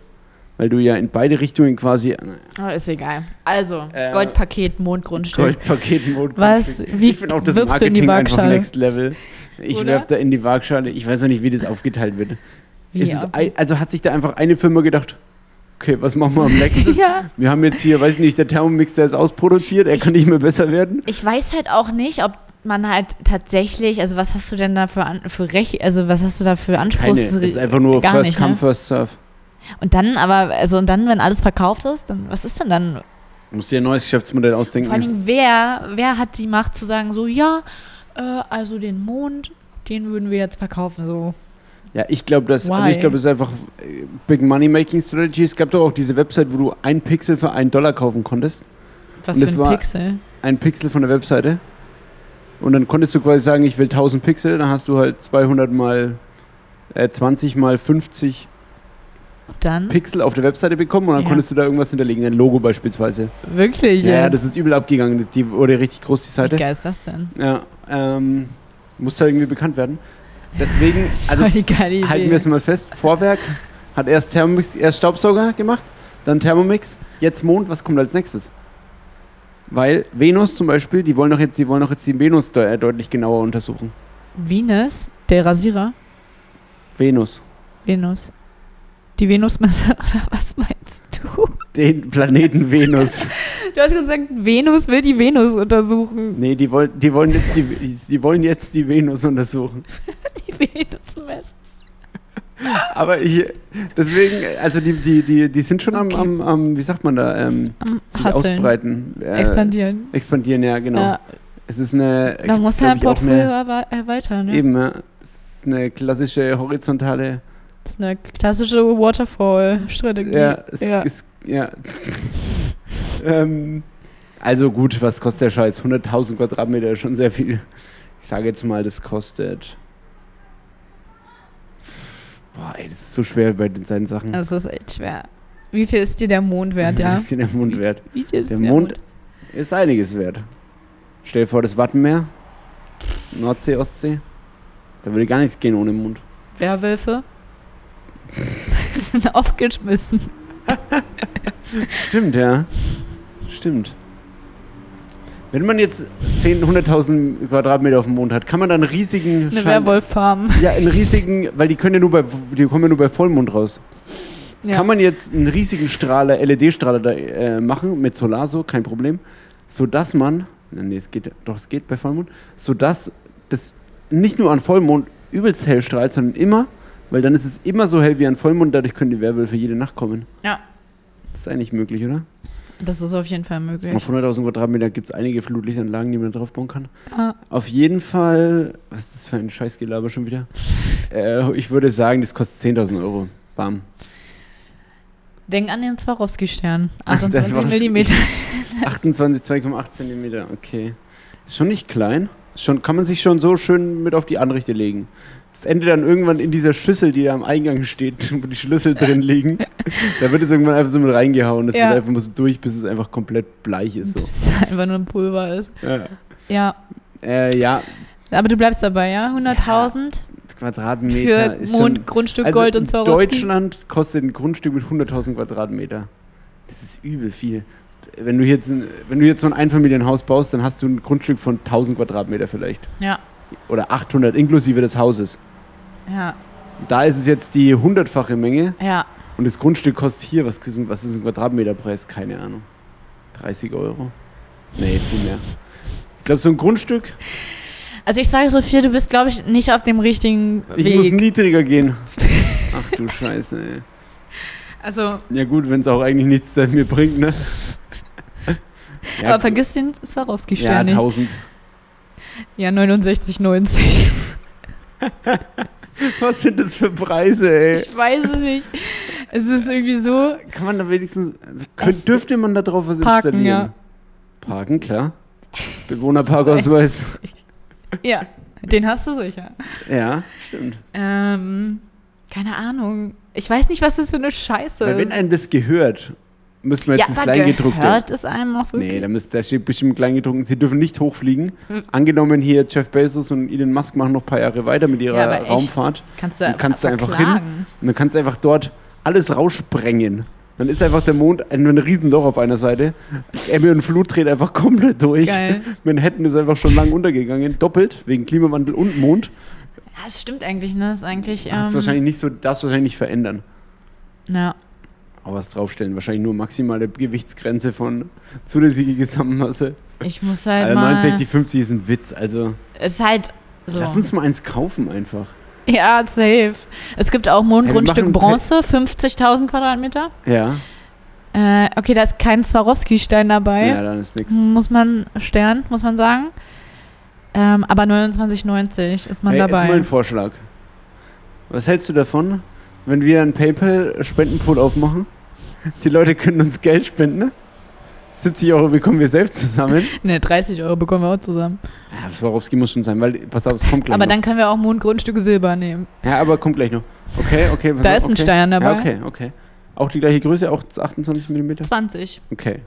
weil du ja in beide Richtungen quasi Aber ist egal. Also, Äh, Goldpaket, Mondgrundstück. Goldpaket Mode Was, wie Ich finde auch das wirfst du in die Marketing einfach Waagschale? next level. Ich werfe da in die Waagschale. Ich weiß noch nicht, wie das aufgeteilt wird. Auch- ein, also hat sich da einfach eine Firma gedacht, okay, was machen wir am nächstes? Ja. Wir haben jetzt hier, weiß ich nicht, der Thermomix, der ist ausproduziert, er kann nicht mehr besser werden. Ich weiß halt auch nicht, ob man halt tatsächlich, also was hast du denn da für, für Recht, also was hast du da für Anspruchs... Keine, es ist einfach nur first nicht, come, ne? first serve. Und dann, aber, also und dann, wenn alles verkauft ist, dann, was ist denn dann? Du musst dir ein neues Geschäftsmodell ausdenken. Vor allen Dingen, wer, wer hat die Macht zu sagen, so, ja, äh, also den Mond, den würden wir jetzt verkaufen, so. Ja, ich glaube, das, also ich glaube, es ist einfach äh, Big Money Making Strategy. Es gab doch auch diese Website, wo du ein Pixel für einen Dollar kaufen konntest. Was Und für das ein Pixel. Ein Pixel von der Webseite. Und dann konntest du quasi sagen, ich will 1000 Pixel, dann hast du halt 200 mal äh, 20 mal 50 Und dann? Pixel auf der Webseite bekommen und dann Ja. konntest du da irgendwas hinterlegen, ein Logo beispielsweise. Wirklich? Ja, ja, das ist übel abgegangen. Die wurde richtig groß, die Wie Seite. geil ist das denn? Ja, ähm, muss halt irgendwie bekannt werden. Deswegen, also halten wir es mal fest, Vorwerk hat erst Thermomix, erst Staubsauger gemacht, dann Thermomix, jetzt Mond, was kommt als nächstes? Weil Venus zum Beispiel, die wollen doch jetzt, die wollen doch jetzt die Venus de äh, deutlich genauer untersuchen. Venus, der Rasierer, Venus. Venus. Die Venusmesse, oder was meinst du? Den Planeten Venus. Du hast gesagt, Venus will die Venus untersuchen. Nee, die wollen, die wollen jetzt die, die wollen jetzt die Venus untersuchen. Die Venusmesse. Aber ich, deswegen, also die, die, die, die sind schon am, Okay. am, am, wie sagt man da, ähm, Am ausbreiten. Äh, Expandieren. Expandieren, ja, genau. Ja, Es ist eine, es muss ja ein Portfolio eine, erweitern. Ne? eben, ja, es ist eine klassische horizontale, Das ist eine klassische Waterfall-Strategie. ja, es Ja. ist, ja. ähm, also gut, was kostet der Scheiß? 100.000 Quadratmeter ist schon sehr viel. Ich sage jetzt mal, das kostet, boah, ey, das ist so schwer bei den seinen Sachen. Das ist echt schwer. Wie viel ist dir der Mond wert, Wie ja? ist dir der Mond wert? Wie viel ist Der dir Mond ist einiges wert. Stell dir vor, das Wattenmeer, Nordsee, Ostsee. Da würde gar nichts gehen ohne Mond. Werwölfe? Sind aufgeschmissen. Stimmt, ja. Stimmt. Wenn man jetzt 10, 100.000 Quadratmeter auf dem Mond hat, kann man dann einen riesigen Eine Werwolf-Farm. Ja, einen riesigen, weil die können ja nur bei, die kommen ja nur bei Vollmond raus. Ja. Kann man jetzt einen riesigen Strahler, LED-Strahler da äh, machen mit Solar so, kein Problem, sodass man, nee, es geht, doch es geht bei Vollmond, sodass das nicht nur an Vollmond übelst hell strahlt, sondern immer, weil dann ist es immer so hell wie an Vollmond, dadurch können die Werwölfe jede Nacht kommen. Ja. Das ist eigentlich möglich, oder? Das ist auf jeden Fall möglich. Auf 100.000 Quadratmeter gibt es einige Flutlichtanlagen, die man da drauf bauen kann. Ah, Auf jeden Fall, was ist das für ein Scheißgelaber schon wieder? äh, ich würde sagen, das kostet 10.000 Euro. Bam. denk an den Swarovski-Stern. Ach, das 28 war- Millimeter. 28, 2,8 Zentimeter, okay. Ist schon nicht klein. Schon, kann man sich schon so schön mit auf die Anrichte legen. Das endet dann irgendwann in dieser Schüssel, die da am Eingang steht, wo die Schlüssel drin liegen. Da wird es irgendwann einfach so mit reingehauen. Das Ja. wird einfach so durch, bis es einfach komplett bleich ist. So. Bis es einfach nur ein Pulver ist. Ja. Ja. Äh, ja, Aber du bleibst dabei, ja? 100.000 Quadratmeter für. Mond, Grundstück, Also Gold und in Swarovski. Deutschland kostet ein Grundstück mit 100.000 Quadratmeter. Das ist übel viel. Wenn du jetzt, ein, wenn du jetzt so ein Einfamilienhaus baust, dann hast du ein Grundstück von 1000 Quadratmeter vielleicht. Ja, Oder 800 inklusive des Hauses. ja, Da ist es jetzt die hundertfache Menge ja. und das Grundstück kostet hier, was ist, ein- was ist ein Quadratmeterpreis? Keine Ahnung. 30 Euro? Nee, viel mehr. Ich glaube, so ein Grundstück, Also ich sage so viel, du bist, glaube ich, nicht auf dem richtigen Ich muss Weg. niedriger gehen. Ach du Scheiße, ey. Also, Ja gut, wenn es auch eigentlich nichts mir bringt, ne? Ja, aber vergiss den Swarovski-Stern ja, nicht. 1000. Ja, 69,90. Was sind das für Preise, ey? Ich weiß es nicht. Es ist irgendwie so. Kann man da wenigstens, also könnt, dürfte man da drauf was Parken, installieren? ja. Parken, klar. Bewohnerparkausweis. Ja, den hast du sicher. Ja, stimmt. Ähm, keine Ahnung. Ich weiß nicht, was das für eine Scheiße Weil wenn ist. einem das gehört, müssen wir jetzt ja, das Kleingedruckte. gehört es einem auch wirklich? Nee, da, müsst, da steht bestimmt Kleingedruckt, sie dürfen nicht hochfliegen. Angenommen hier Jeff Bezos und Elon Musk machen noch ein paar Jahre weiter mit ihrer Ja. Raumfahrt. kannst du, dann kannst du einfach hin. Und dann kannst du einfach dort alles raussprengen. Dann ist einfach der Mond ein, ein Riesenloch auf einer Seite. Ebbe und Flut dreht einfach komplett durch. Geil. Manhattan ist einfach schon lang untergegangen. Doppelt, wegen Klimawandel und Mond. Ja, das stimmt eigentlich, ne? Das ist eigentlich. Das ist Ähm, wahrscheinlich nicht so, du wahrscheinlich nicht verändern. ja. Aber was draufstellen, wahrscheinlich nur maximale Gewichtsgrenze von zulässige Gesamtmasse. Ich muss halt Also mal. 69, 50 ist ein Witz. Also ist halt so. lass uns mal eins kaufen einfach. Ja, safe. Es gibt auch Mondgrundstück machen Bronze, 50.000 Quadratmeter. Ja, Äh, okay, da ist kein Swarovski-Stein dabei. ja, dann ist nix. Muss man, Stern, muss man sagen. Ähm, aber 29,90 ist man Hey, jetzt mal dabei. ein Vorschlag. Was hältst du davon, wenn wir einen PayPal-Spendenpool aufmachen? Die Leute können uns Geld spenden. 70 Euro bekommen wir selbst zusammen. Ne, 30 Euro bekommen wir auch zusammen. Ja, Swarovski muss schon sein, weil, pass auf, es kommt gleich Aber noch. dann können wir auch Mondgrundstücke Silber nehmen. ja, aber kommt gleich noch. Okay, okay. Da auf, ist ein okay. Stein dabei. Ja, okay, okay. Auch die gleiche Größe, auch 28 mm? 20. Okay.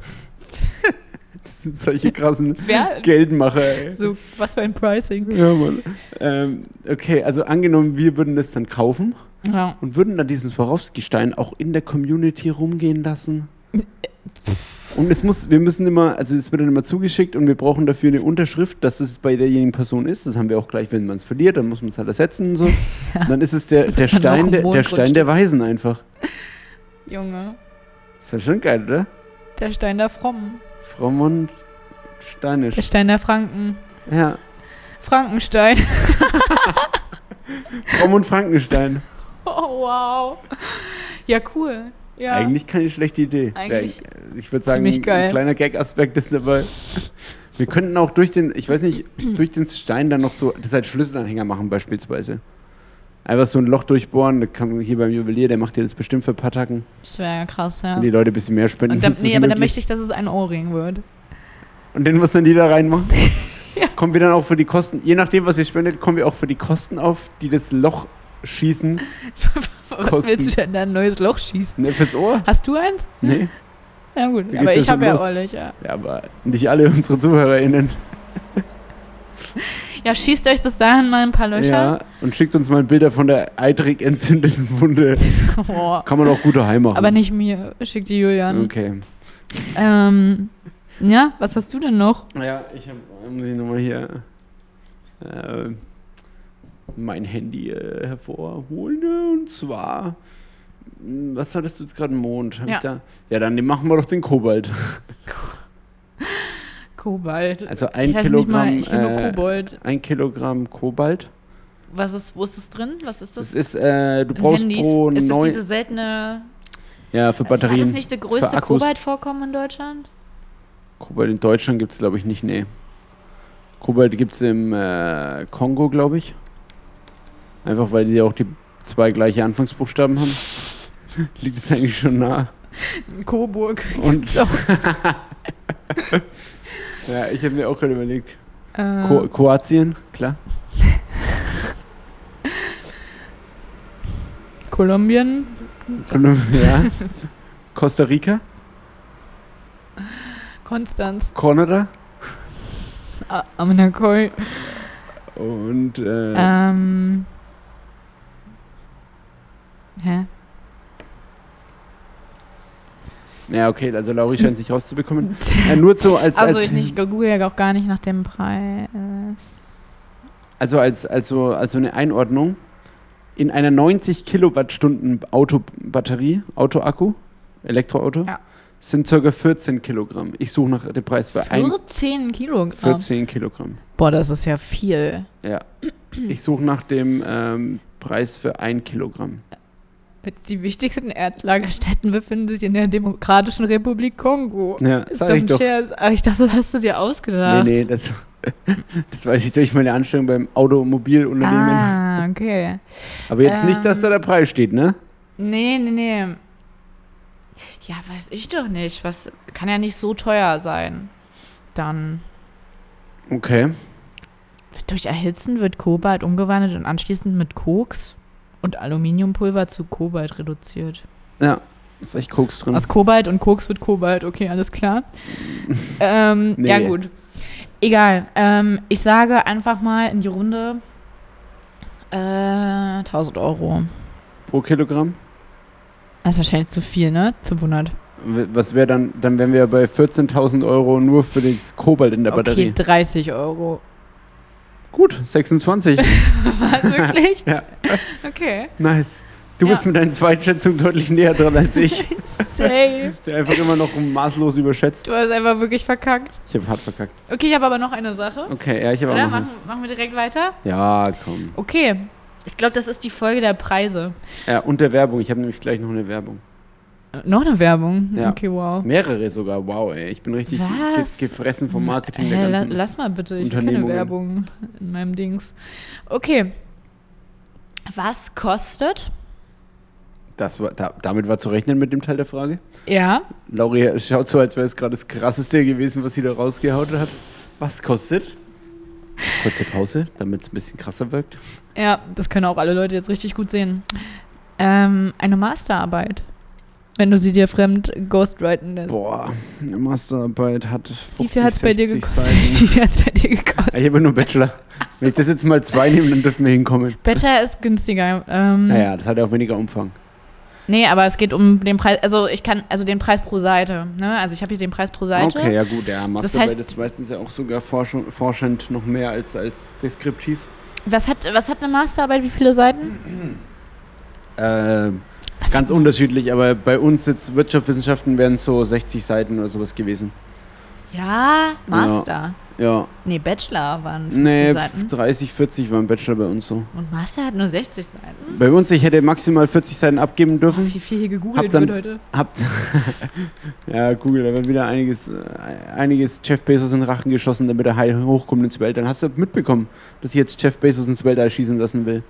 das sind solche krassen Wer? Geldmacher, ey. So, was für ein Pricing. Ja, Mann. Ähm, okay, also angenommen, wir würden das dann kaufen Ja. und würden dann diesen Swarovski-Stein auch in der Community rumgehen lassen. Und es muss, wir müssen immer, also es wird dann immer zugeschickt und wir brauchen dafür eine Unterschrift, dass es bei derjenigen Person ist. Das haben wir auch gleich, wenn man es verliert, dann muss man es halt ersetzen und so. Und dann ist es der, der, Stein, ein der, der Stein der Weisen einfach. Junge, ist ja schon geil, oder? der Stein der Frommen. Fromm und Der Steinisch. Stein der Franken. Ja, Frankenstein. Fromm und Frankenstein. Oh, wow. Ja, cool. Ja. Eigentlich keine schlechte Idee. Eigentlich ich ich würde sagen, ein kleiner Gag-Aspekt ist dabei. Wir könnten auch durch den, ich weiß nicht, durch den Stein dann noch so, das als Schlüsselanhänger machen beispielsweise. Einfach so ein Loch durchbohren, da kann man hier beim Juwelier, der macht dir das bestimmt für ein paar Tacken. Das wäre ja krass, ja. Wenn die Leute ein bisschen mehr spenden, Und dann, nee, aber dann möglich. möchte ich, dass es ein Ohrring wird. Und den, was dann die da reinmachen? Kommen wir dann auch für die Kosten, je nachdem, was ihr spendet, kommen wir auch für die Kosten auf, die das Loch schießen. Was Kosten. willst du denn da ein neues Loch schießen? Ne, fürs Ohr? Hast du eins? Nee. Ja gut, aber ja ich habe ja ja. Ja, aber nicht alle unsere ZuhörerInnen. Ja, schießt euch bis dahin mal ein paar Löcher. Ja, und schickt uns mal Bilder von der eitrig entzündeten Wunde. Boah. Kann man auch gut daheim machen. Aber nicht mir, schickt die Julian. Okay. Ähm, ja, was hast du denn noch? Ja, ich habe, muss ich nochmal hier äh, mein Handy äh, hervorholen. Und zwar, mh, was hattest du jetzt gerade? Mond? Hab Ja. Ich da? Ja, dann machen wir doch den Kobalt. Kobalt. Also ein Kilogramm. nicht mal, ich kenne nur äh, Kobold. Ein Kilogramm Kobalt. Was ist, wo ist das drin? Was ist das? Das ist, äh, du In brauchst Handys? pro Ist das diese seltene. Ja, für Batterien. War das nicht der größte. Kobaltvorkommen in Deutschland? Kobalt in Deutschland gibt es, glaube ich, nicht, nee. Kobalt gibt es im äh, Kongo, glaube ich. Einfach weil die auch die zwei gleiche Anfangsbuchstaben haben. Liegt es eigentlich schon nah. Coburg. Und. ja, ich habe mir auch gerade überlegt. Äh, Ko Kroatien, klar. Kolumbien. ja. Costa Rica, Konstanz. Kanada Ah, Amenakoi. und äh, Ähm. Hä? Ja, okay, also Lauri scheint sich rauszubekommen. äh, nur so als, Also als ich nicht, google ja auch gar nicht nach dem Preis. Also als, also, also eine Einordnung. In einer 90 Kilowattstunden Autobatterie, Autoakku, Elektroauto, Ja. sind ca. 14 Kilogramm. Ich suche nach dem Preis für ein, 14 Kilogramm. 14 Kilogramm. Boah, das ist ja viel. Ja. Ich suche nach dem ähm, Preis für ein Kilogramm. Die wichtigsten Erdlagerstätten befinden sich in der Demokratischen Republik Kongo. Ja, Ist doch ich ein doch. Scherz. Ach, ich dachte, das hast du dir ausgedacht. Nee, nee, das, das weiß ich durch meine Anstellung beim Automobilunternehmen. Ah, okay. Aber jetzt nicht, dass Ähm. da der Preis steht, ne? Nee, nee, nee. Ja, weiß ich doch nicht. Was kann ja nicht so teuer sein. Dann Okay. durch Erhitzen wird Kobalt umgewandelt und anschließend mit Koks und Aluminiumpulver zu Kobalt reduziert. Ja, ist echt Koks drin. Aus Kobalt und Koks wird Kobalt, okay, alles klar. ähm, Nee. Ja, gut. Egal. Ähm, ich sage einfach mal in die Runde äh, 1000 Euro. Pro Kilogramm? Das ist wahrscheinlich zu viel, ne? 500. W- Was wäre dann, dann wären wir bei 14.000 Euro nur für das Kobalt in der Okay, Batterie. 30 Euro. Gut, 26. Was, wirklich? Ja. Okay. nice. Du Ja. bist mit deinen Zweitschätzungen deutlich näher dran als ich. Safe. Der einfach immer noch maßlos überschätzt. Du hast einfach wirklich verkackt. Ich habe hart verkackt. Okay, ich habe aber noch eine Sache. Okay, ja, ich habe auch noch Machen, was. machen wir direkt weiter? Ja, komm. Okay. Ich glaube, das ist die Folge der Preise. Ja, und der Werbung. Ich habe nämlich gleich noch eine Werbung. Äh, Noch eine Werbung? Ja. Okay, wow. Mehrere sogar. Wow, ey. Ich bin richtig ge gefressen vom Marketing Hä, der la, ganzen. lass mal bitte, ich will keine. Werbung in meinem Dings. Okay. Was kostet? Das war, da, damit war zu rechnen mit dem Teil der Frage. Ja. Lauri schaut so, als wäre es gerade das krasseste gewesen, was sie da rausgehauen hat. Was kostet? Kurze Pause, damit es ein bisschen krasser wirkt. Ja, das können auch alle Leute jetzt richtig gut sehen. Ähm, eine Masterarbeit. Wenn du sie dir fremd ghostwriten lässt. Boah, eine Masterarbeit hat 50, Wie viel hat es bei dir 60 gekostet? Seiten. Wie viel hat's bei dir gekostet? Ich habe nur Bachelor. Wenn ich das jetzt mal zwei nehme, dann dürfen wir hinkommen. Bachelor ist günstiger. Ähm, Naja, das hat ja auch weniger Umfang. Nee, aber es geht um den Preis, also ich kann, also den Preis pro Seite. Ne? Also ich habe hier den Preis pro Seite. Okay, ja gut, ja, Masterarbeit heißt- ist meistens ja auch sogar forschung, forschend noch mehr als, als deskriptiv. Was, hat, was hat eine Masterarbeit? Wie viele Seiten? Ähm, Was ganz unterschiedlich, aber bei uns jetzt Wirtschaftswissenschaften wären es so 60 Seiten oder sowas gewesen. Ja, Master. Ja, Nee, Bachelor waren 50 nee, Seiten. 30, 40 waren Bachelor bei uns so. Und Master hat nur 60 Seiten. Bei uns, ich hätte maximal 40 Seiten abgeben Oh, dürfen. wie viel hier Hab gegoogelt dann- wird heute. Habt. ja, Google, da wird wieder einiges, äh, einiges Jeff Bezos in den Rachen geschossen, damit er heil hochkommt ins Weltall. Hast du mitbekommen, dass ich jetzt Jeff Bezos ins Weltall schießen lassen will?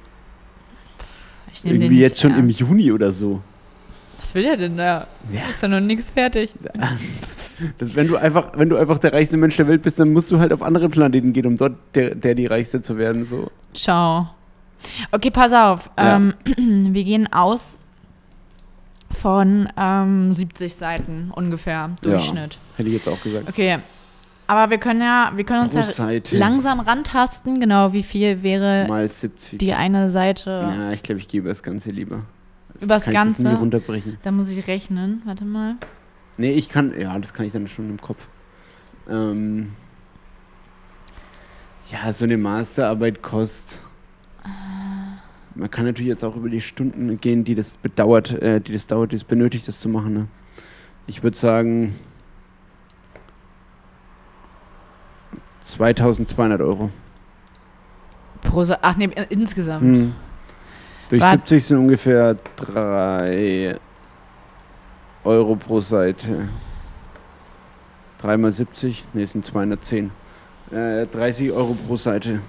Ich nehm den Irgendwie nicht jetzt schon im. Juni oder so. Was will der denn da? Ja. Ist ja noch nichts fertig. Das, wenn, du einfach, wenn du einfach der reichste Mensch der Welt bist, dann musst du halt auf andere Planeten gehen, um dort der, der die Reichste zu werden. So. Ciao. Okay, pass auf. Ja. Ähm, wir gehen aus von ähm, 70 Seiten ungefähr. Durchschnitt. Hätte ich jetzt auch gesagt. Okay. Aber wir können ja, wir können uns Pro ja Seite langsam rantasten. Genau, wie viel wäre mal 70. die eine Seite? ja, ich glaube, ich gebe das Ganze lieber. Das Übers kann Ich das Ganze? nie runterbrechen. Da muss ich rechnen. Warte mal. Nee, ich kann, ja, das kann ich dann schon im Kopf. Ähm, ja, so eine Masterarbeit kostet. Man kann natürlich jetzt auch über die Stunden gehen, die das bedauert, äh, die das dauert, die es benötigt, das zu machen. Ne? Ich würde sagen 2200 Euro. Pro Seite. Ach nee, insgesamt. Hm. Durch Wart- 70 sind ungefähr 3 Euro pro Seite. 3 mal 70, ne, sind 210. Äh, 30 Euro pro Seite.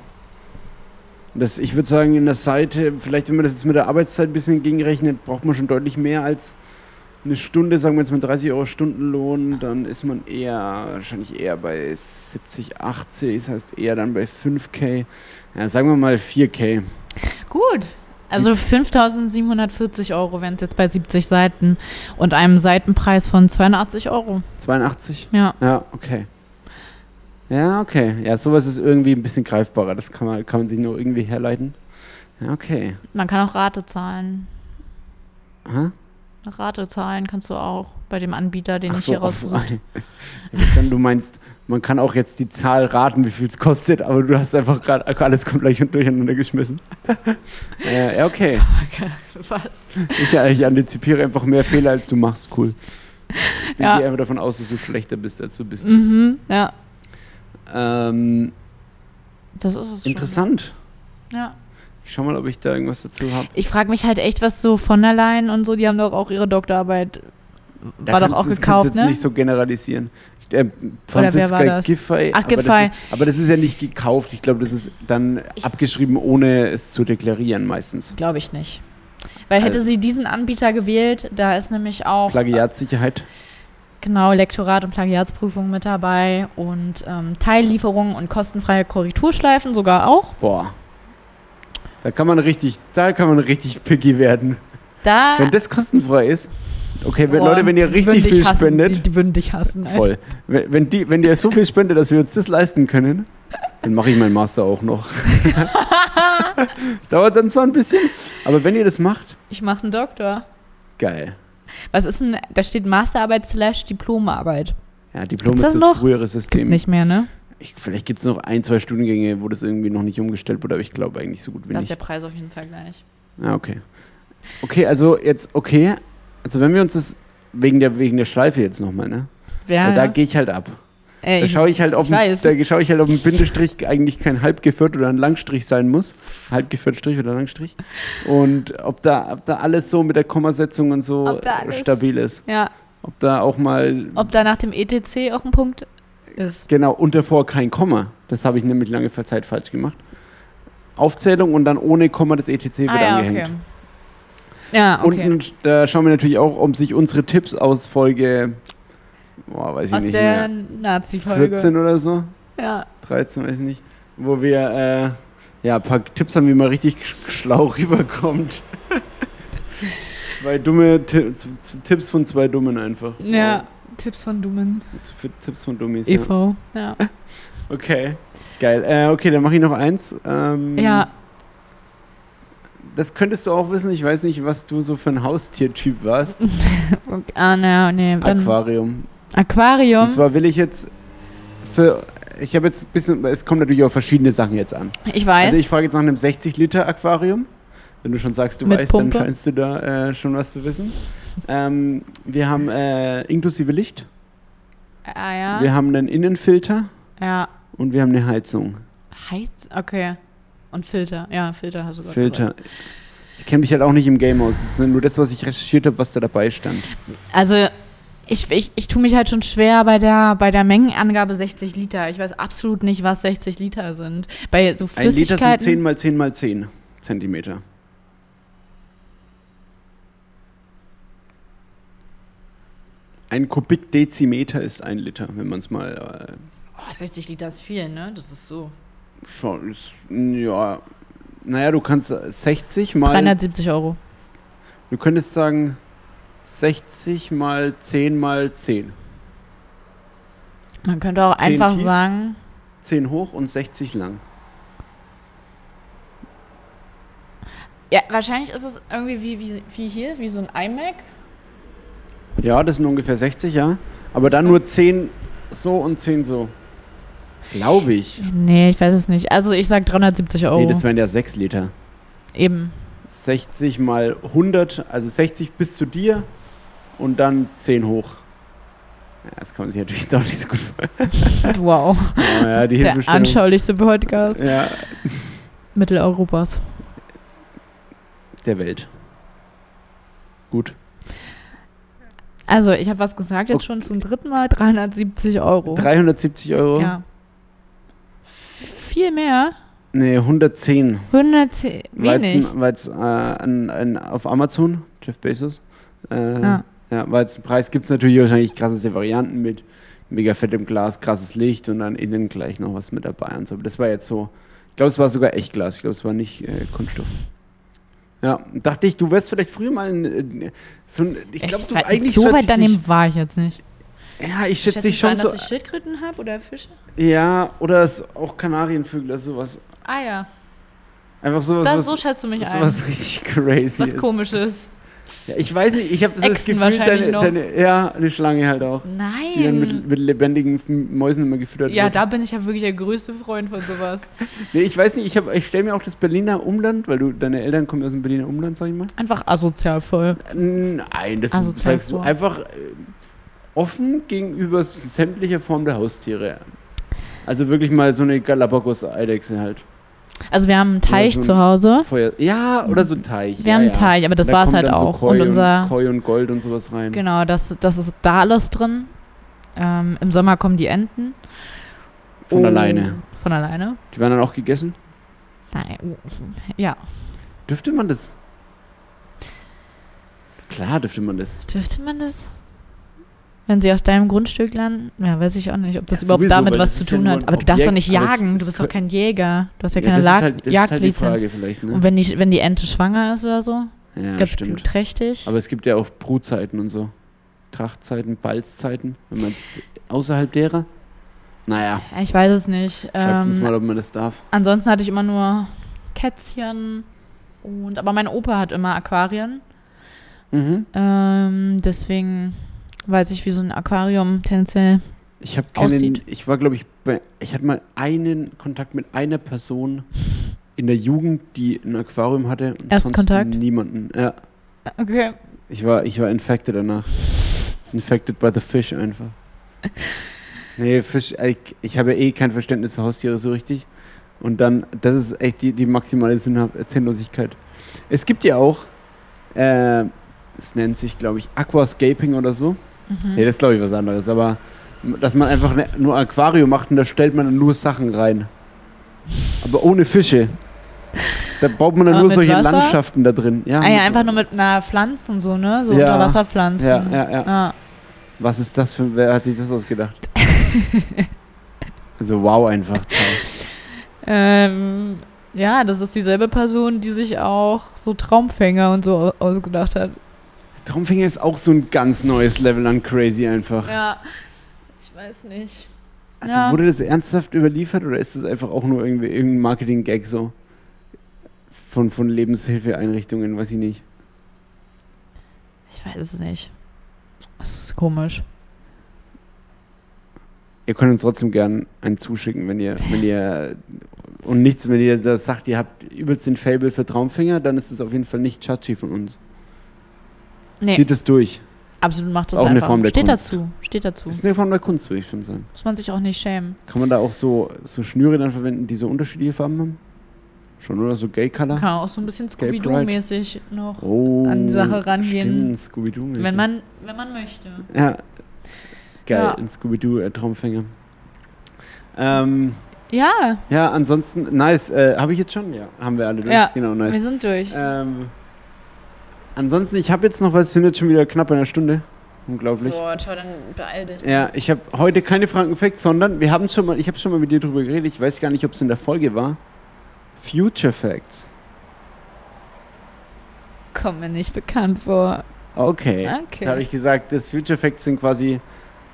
Das, ich würde sagen, in der Seite, vielleicht wenn man das jetzt mit der Arbeitszeit ein bisschen gegenrechnet, braucht man schon deutlich mehr als eine Stunde, sagen wir jetzt mal 30 Euro Stundenlohn, dann ist man eher, wahrscheinlich eher bei 70, 80, das heißt eher dann bei 5K. Ja, sagen wir mal 4K. Gut. Also 5.740 Euro wären es jetzt bei 70 Seiten und einem Seitenpreis von 82 Euro. 82? Ja. Ja, okay. Ja, okay. Ja, sowas ist irgendwie ein bisschen greifbarer. Das kann man, kann man sich nur irgendwie herleiten. Ja, okay. Man kann auch Rate zahlen. Aha. Rate zahlen kannst du auch bei dem Anbieter, den Ach ich so, hier rausgesucht dann du meinst, man kann auch jetzt die Zahl raten, wie viel es kostet, aber du hast einfach gerade alles komplett durcheinander geschmissen. äh, okay. habe. Was? Ich, ja, ich antizipiere einfach mehr Fehler, als du machst. Cool. Ich Ja. gehe einfach davon aus, dass du schlechter bist, als du bist. Mhm, ja, Ähm, das ist es. interessant. Schon. Ja. Ich schau mal, ob ich da irgendwas dazu habe. Ich frage mich halt echt, was so von der Leyen und so, die haben doch auch ihre Doktorarbeit, war doch auch das kannst gekauft, du jetzt ne? nicht so generalisieren. Der wer Franziska das? Giffey. Ach, aber das Giffey. ist- Aber das ist ja nicht gekauft. Ich glaube, das ist dann abgeschrieben, ohne es zu deklarieren meistens. Glaube ich nicht. Weil hätte Also- sie diesen Anbieter gewählt, da ist nämlich auch Plagiatssicherheit. genau Lektorat und Plagiatsprüfung mit dabei und ähm, Teillieferungen und kostenfreie Korrekturschleifen sogar auch. Boah. Da kann man richtig, da kann man richtig picky werden. Da Wenn das kostenfrei ist. Okay, wenn, Boah, Leute, wenn ihr richtig viel hassen. spendet, Die, die würden dich hassen. echt. voll. Wenn, wenn, die, wenn ihr so viel spendet, dass wir uns das leisten können, dann mache ich meinen Master auch noch. Es dauert dann zwar ein bisschen, aber wenn ihr das macht, Ich mache einen Doktor. geil. Was ist denn, da steht Masterarbeit slash Diplomarbeit. Ja, Diplom Gibt's ist das das frühere Gibt System. nicht mehr, ne? Ich, vielleicht gibt es noch ein, zwei Studiengänge, wo das irgendwie noch nicht umgestellt wurde, aber ich glaube eigentlich so gut wie Da ist nicht. der Preis auf jeden Fall gleich. Ja, okay. Okay, also jetzt, okay. Also wenn wir uns das wegen der, wegen der Schleife jetzt nochmal, ne? Ja, Weil da ja. gehe ich halt ab. Ey, Da schaue ich halt ich weiß. da schaue ich halt auf einen Bindestrich eigentlich kein halbgeführt oder ein Langstrich sein muss. Halbgeführt Strich oder Langstrich. Und ob da, ob da alles so mit der Kommasetzung und so stabil ist. ja, Ob da auch mal ob da nach dem ETC auch ein Punkt ist. genau und davor kein Komma. Das habe ich nämlich lange Zeit falsch gemacht. Aufzählung und dann ohne Komma das ETC wird Ah, ja, angehängt. okay. Ja, okay. Unten da schauen wir natürlich auch, ob sich unsere Tipps aus Folge, boah, weiß ich Aus nicht der Nazi-Folge. 14 oder so, Ja. 13, weiß ich nicht, wo wir äh, ja, ein paar Tipps haben, wie man richtig sch- schlau rüberkommt. zwei dumme Tipps von zwei Dummen einfach. Ja, Tipps von Dummen. Für Tipps von Dummies. Ja. e.V. Ja. Okay, geil. Äh, okay, dann mache ich noch eins. Ähm, ja. Das könntest du auch wissen. Ich weiß nicht, was du so für ein Haustiertyp warst. Okay. Ah, na, nee. Dann Aquarium. Aquarium. Und zwar will ich jetzt für. Ich habe jetzt ein bisschen. Es kommt natürlich auf verschiedene Sachen jetzt an. ich weiß. Also ich frage jetzt nach einem 60-Liter-Aquarium. Wenn du schon sagst, du Mit weißt, Pumpe? dann scheinst du da äh, schon was zu wissen. Ähm, wir haben äh, inklusive Licht. ah, ja. Wir haben einen Innenfilter ja. und wir haben eine Heizung. Heiz. Okay. Und Filter. Ja, Filter hast du gerade Filter. gesagt. Ich kenne mich halt auch nicht im Game aus. Das ist nur das, was ich recherchiert habe, was da dabei stand. Also. Ich, ich, ich tue mich halt schon schwer bei der, bei der Mengenangabe 60 Liter. Ich weiß absolut nicht, was 60 Liter sind. Bei so Ein Liter Flüssigkeiten. sind 10 mal 10 mal 10 Zentimeter. Ein Kubikdezimeter ist ein Liter, wenn man es mal Oh, 60 Liter ist viel, ne? Das ist so. äh, schon. Ist, ja. Naja, du kannst 60 mal. 370 Euro. Du könntest sagen 60 mal 10 mal 10. Man könnte auch einfach tief? sagen, 10 hoch und 60 lang. ja, wahrscheinlich ist es irgendwie wie, wie, wie hier, wie so ein iMac. Ja, das sind ungefähr 60, ja. Aber dann nur 10 so und 10 so. Glaube ich. Nee, ich weiß es nicht. Also ich sag 370 Euro. Nee, das wären ja 6 Liter. Eben. 60 mal 100, also 60 bis zu dir und dann 10 hoch. Ja, das kann man sich natürlich jetzt auch nicht so gut vorstellen. Wow. Oh, ja, die Der anschaulichste Podcast Ja, Mitteleuropas. der Welt. Gut. Also, ich habe was gesagt, jetzt Okay. schon zum dritten Mal 370 Euro. 370 Euro? Ja. Viel mehr? Nee, 110. 110. Wenig. Weil es äh, auf Amazon, Jeff Bezos. Äh, Ja. ja. weil es einen Preis gibt es natürlich wahrscheinlich krasseste Varianten mit mega fettem Glas, krasses Licht und dann innen gleich noch was mit dabei und so. Aber das war jetzt so, ich glaube, es war sogar Echtglas, ich glaube, es war nicht äh, Kunststoff. Ja, dachte ich, du wärst vielleicht früher mal ein, äh, so ein, ich glaube, du eigentlich So weit daneben war ich jetzt nicht. Ja, ich schätze dich schon so, dass ich Schildkröten habe oder Fische? ja, oder es auch Kanarienvögel, oder sowas. Ah ja, Einfach sowas, das, was, so schätzt du mich ein. sowas richtig crazy Was ist. komisches. Ja, ich weiß nicht, ich habe so das Gefühl, deine, deine, ja, eine Schlange halt auch. Die dann mit, Nein. mit lebendigen Mäusen immer gefüttert Ja, wird. da bin ich ja wirklich der größte Freund von sowas. Nee, ich weiß nicht, ich, hab- ich stelle mir auch das Berliner Umland, weil du, deine Eltern kommen aus dem Berliner Umland, sag ich mal. Einfach asozial voll. Nein, das Asozial sagst du vor. einfach. äh, offen gegenüber sämtlicher Form der Haustiere. Also wirklich mal so eine Galapagos-Eidechse halt. Also wir haben einen Teich so ein zu Hause. Feuer ja, oder so ein Teich. Wir ja, haben einen ja. Teich, aber das Da war es halt auch. So Koi und unser, und, Koi und Gold und sowas rein. genau, das, das ist da alles drin. Ähm, Im Sommer kommen die Enten. Von Und- alleine. Von alleine? Die werden dann auch gegessen. Nein. Ja, Dürfte man das? Klar dürfte man das. dürfte man das? Wenn sie auf deinem Grundstück landen? Ja, weiß ich auch nicht, ob das Ja, überhaupt sowieso, damit was zu ja tun nur hat. Aber du darfst doch nicht Objekt, jagen, du bist doch kö- kein Jäger. Du hast ja keine ist halt, halt Jagdlizenz. Vielleicht, ne? Und wenn die, wenn die Ente schwanger ist oder so, ja, ganz stimmt. trächtig. Aber es gibt ja auch Brutzeiten und so. Trachtzeiten, Balzzeiten. Wenn man es außerhalb derer. Naja, Ja, Ich weiß es nicht. schreibt uns Ähm, mal, ob man das darf. ansonsten hatte ich immer nur Kätzchen und aber mein Opa hat immer Aquarien. Mhm. Ähm, deswegen weiß ich, wie so ein Aquarium tendenziell. Ich habe keinen. aussieht. Ich war, glaube ich, bei. Ich hatte mal einen Kontakt mit einer Person in der Jugend, die ein Aquarium hatte. Und Erstkontakt? sonst niemanden. Ja. Okay. Ich war, ich war infected danach. Infected by the fish einfach. Nee, Fisch, ich, ich habe ja eh kein Verständnis für Haustiere so richtig. Und dann, das ist echt die, die maximale Sinnha- Sinnlosigkeit. Es gibt ja auch, äh, es nennt sich, glaube ich, Aquascaping oder so. Mhm. Nee, das ist, glaube ich, was anderes. Aber dass man einfach ne, nur Aquarium macht und da stellt man dann nur Sachen rein. Aber ohne Fische. Da baut man dann Aber nur solche Wasser? Landschaften da drin. Ja, Ah ja, einfach nur mit einer Pflanze und so, ne? So Ja. Unterwasserpflanzen. Ja, ja, ja. Ah. Was ist das für. Wer hat sich das ausgedacht? also, wow, einfach. Ähm, ja, das ist dieselbe Person, die sich auch so Traumfänger und so au- ausgedacht hat. Traumfinger ist auch so ein ganz neues Level an crazy einfach. Ja, ich weiß nicht. Also Ja. wurde das ernsthaft überliefert oder ist das einfach auch nur irgendwie irgendein Marketing-Gag so? Von, von Lebenshilfeeinrichtungen, weiß ich nicht. Ich weiß es nicht. Das ist komisch. Ihr könnt uns trotzdem gern einen zuschicken, wenn ihr, wenn ihr und nichts, wenn ihr das sagt, ihr habt übelst den Fable für Traumfinger, dann ist es auf jeden Fall nicht Chachi von uns. Nee, Zieht es durch. absolut macht Ist das auch eine einfach. Form der Steht Kunst. dazu. Steht dazu. Ist eine Form der Kunst, würde ich schon sagen. Muss man sich auch nicht schämen. Kann man da auch so, so Schnüre dann verwenden, die so unterschiedliche Farben haben? Schon, oder? So Gay Color? Kann auch so ein bisschen Scooby-Doo-mäßig noch, Oh, an die Sache rangehen. Stimmt, Scooby-Doo. wenn man, wenn man möchte. Ja. Geil, Ja. ein Scooby-Doo äh, Traumfänger. Ähm, Ja, ja, ansonsten, nice. Äh, Habe ich jetzt schon? Ja, haben wir alle durch. Ja, Genau, wir nice. sind durch. Ähm, ansonsten, ich habe jetzt noch was, sind jetzt schon wieder knapp eine Stunde. Unglaublich. Boah, schau, dann beeil dich. Ja, ich habe heute keine Franken-Facts, sondern wir haben schon mal, ich habe schon mal mit dir drüber geredet, ich weiß gar nicht, ob es in der Folge war. Future Facts. Kommt mir nicht bekannt vor. Okay. Okay. Da habe ich gesagt, das Future Facts sind quasi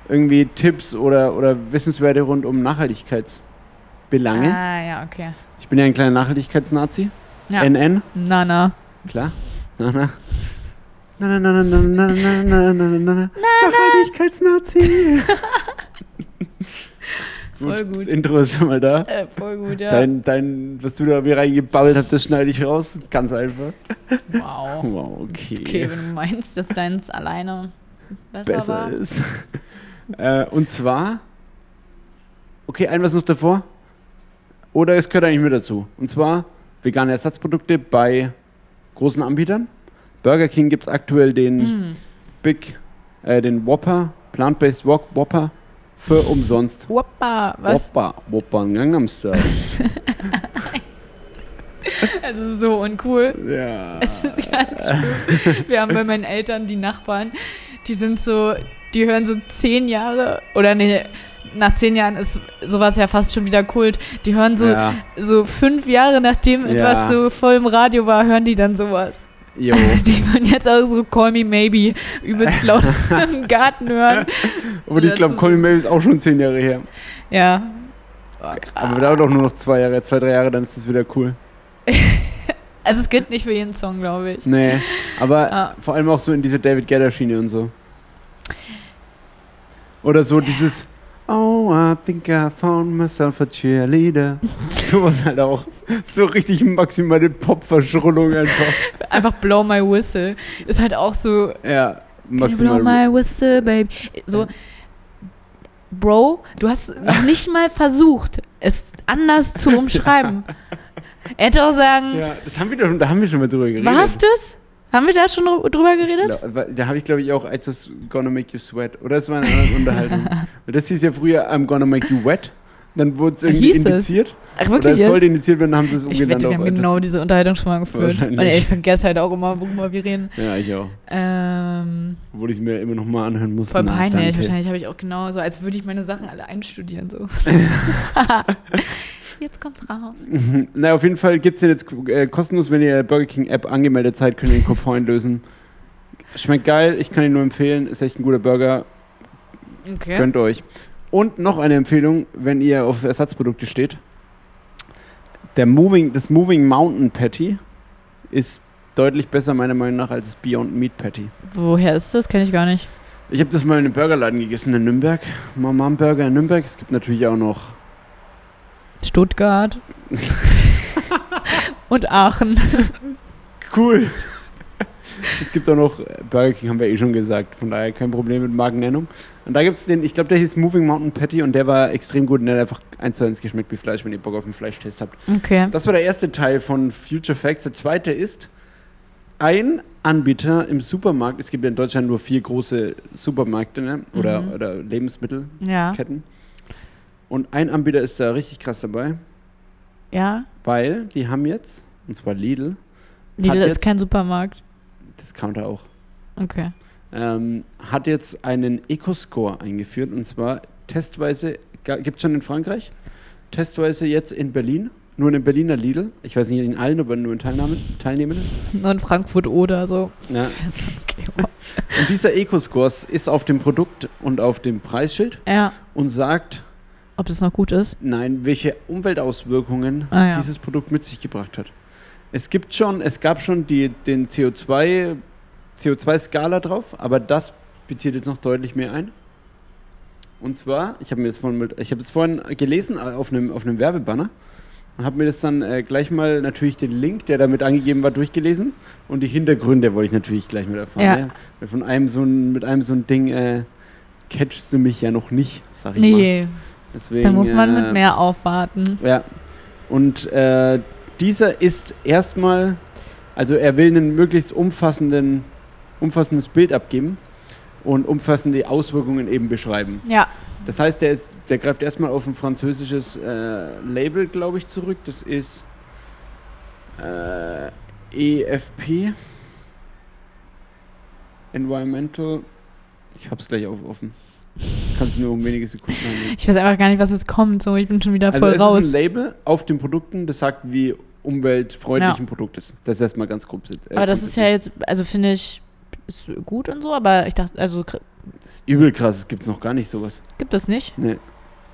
irgendwie Tipps oder, oder Wissenswerte rund um Nachhaltigkeitsbelange. Ah, ja, okay. Ich bin ja ein kleiner Nachhaltigkeitsnazi. Ja. NN, Na, na. klar. Nachhaltigkeitsnazi. Voll gut. Das Intro ist schon mal da. Äh, voll gut, ja. Dein, dein, was du da mir reingebabbelt hast, das schneide ich raus. Ganz einfach. Wow. Wow, okay. Okay, wenn du meinst, dass deins alleine besser, besser war. ist. äh, und zwar. Okay, ein was noch davor. Oder es gehört eigentlich mit dazu. Und zwar vegane Ersatzprodukte bei großen Anbietern. Burger King gibt es aktuell den Mm. Big, äh, den Whopper, Plant-Based Whopper für umsonst. Whoppa, was? Whopper, Whopper, Gangnam Style. Es ist so uncool. ja. Es ist ganz cool. Wir haben bei meinen Eltern die Nachbarn, die sind so, die hören so zehn Jahre, oder nee, nach zehn Jahren ist sowas ja fast schon wieder Kult. Die hören so, ja. so fünf Jahre nachdem Ja. etwas so voll im Radio war, hören die dann sowas. Jo. Die würden jetzt auch so Call Me Maybe übelst laut im Garten hören. Aber ich glaube, ist- Colin May ist auch schon zehn Jahre her. Ja. Oh. Aber dauert auch nur noch zwei Jahre, zwei, drei Jahre, dann ist das wieder cool. Also es gilt nicht für jeden Song, glaube ich. Nee, aber Ah. vor allem auch so in diese David Guetta-Schiene und so. Oder so dieses Oh, I think I found myself a cheerleader. Sowas halt auch. So richtig maximale Pop-Verschrullung einfach. Einfach Blow My Whistle. Ist halt auch so, Ja. Maximal. blow my whistle, baby. So, Bro, du hast noch nicht mal versucht, es anders zu umschreiben. Er hätte auch sagen, ja, das haben wir doch, da haben wir schon mal drüber geredet. warst du's? Haben wir da schon drü- drüber Ich geredet? glaub, da habe ich, glaube ich, auch just gonna make you sweat. Oder es war eine andere Unterhaltung. Weil das hieß ja früher I'm gonna make you wet. Dann wurde es irgendwie Hieß es? indiziert. Ach, Oder wirklich es jetzt? sollte indiziert werden, dann haben sie es Ich umgenannt. wette, wir haben genau diese Unterhaltung schon mal geführt. Und ich vergesse halt auch immer, worüber wir reden. Ja, ich auch. Ähm, Obwohl ich es mir immer noch mal anhören musste. voll peinlich. Wahrscheinlich habe ich auch genau so, als würde ich meine Sachen alle einstudieren. So. Jetzt kommt's raus. Na, auf jeden Fall gibt es den jetzt äh, kostenlos, wenn ihr Burger King App angemeldet seid, könnt ihr den Kopf lösen. Schmeckt geil, ich kann ihn nur empfehlen. Ist echt ein guter Burger. Okay. Gönnt euch. Und noch eine Empfehlung, wenn ihr auf Ersatzprodukte steht. Der Moving, das Moving Mountain Patty ist deutlich besser meiner Meinung nach als das Beyond Meat Patty. Woher ist das? Kenne ich gar nicht. Ich habe das mal in einem Burgerladen gegessen in Nürnberg. Mama Burger in Nürnberg. Es gibt natürlich auch noch Stuttgart. Und Aachen. Cool. Es gibt auch noch, Burger King haben wir eh schon gesagt, von daher kein Problem mit Markennennung. Und da gibt es den, ich glaube, der hieß Moving Mountain Patty und der war extrem gut und der hat einfach eins zu eins geschmeckt wie Fleisch, wenn ihr Bock auf einen Fleischtest habt. Okay. Das war der erste Teil von Future Facts. Der zweite ist, ein Anbieter im Supermarkt, es gibt ja in Deutschland nur vier große Supermärkte ne? oder, Mhm. oder Lebensmittelketten. Ja. Und ein Anbieter ist da richtig krass dabei, Ja. weil die haben jetzt, und zwar Lidl, Lidl ist kein Supermarkt. Discounter auch, Okay. ähm, hat jetzt einen Eco-Score eingeführt und zwar testweise, gibt es schon in Frankreich, testweise jetzt in Berlin, nur in Berliner Lidl, ich weiß nicht in allen, aber nur in Teilnahmen, Teilnehmenden. Nur in Frankfurt oder so. Ja. Okay. Und dieser Eco-Score ist auf dem Produkt und auf dem Preisschild Ja. und sagt, Ob das noch gut ist? nein, welche Umweltauswirkungen Ah, ja. dieses Produkt mit sich gebracht hat. Es gibt schon, es gab schon die, den CO2, CO2-Skala drauf, aber das bezieht jetzt noch deutlich mehr ein. Und zwar, ich habe mir das vorhin, ich habe es vorhin gelesen äh, auf einem, auf einem Werbebanner und habe mir das dann äh, gleich mal natürlich den Link, der damit angegeben war, durchgelesen und die Hintergründe wollte ich natürlich gleich mit erfahren. Ja. Ja. Von einem so ein, mit einem so ein Ding äh, catchst du mich ja noch nicht, sag ich mal. Deswegen, da muss man äh, mit mehr aufwarten. ja. Und äh, dieser ist erstmal, also er will einen möglichst umfassenden, umfassendes Bild abgeben und umfassende Auswirkungen eben beschreiben. Ja. Das heißt, der, ist, der greift erstmal auf ein französisches äh, Label, glaube ich, zurück. Das ist äh, EFP. Environmental. Ich hab's gleich auf, offen. Kannst du nur um wenige Sekunden handeln. Ich weiß einfach gar nicht, was jetzt kommt. So, ich bin schon wieder Also voll es raus. ist ein Label auf den Produkten, das sagt, wie umweltfreundlich ein Produkt ist. Das ist erstmal ganz grob. Äh, aber das ist ja jetzt, also finde ich, ist gut und so, aber ich dachte, also Das ist übel krass, es gibt noch gar nicht sowas. gibt es nicht. Nee.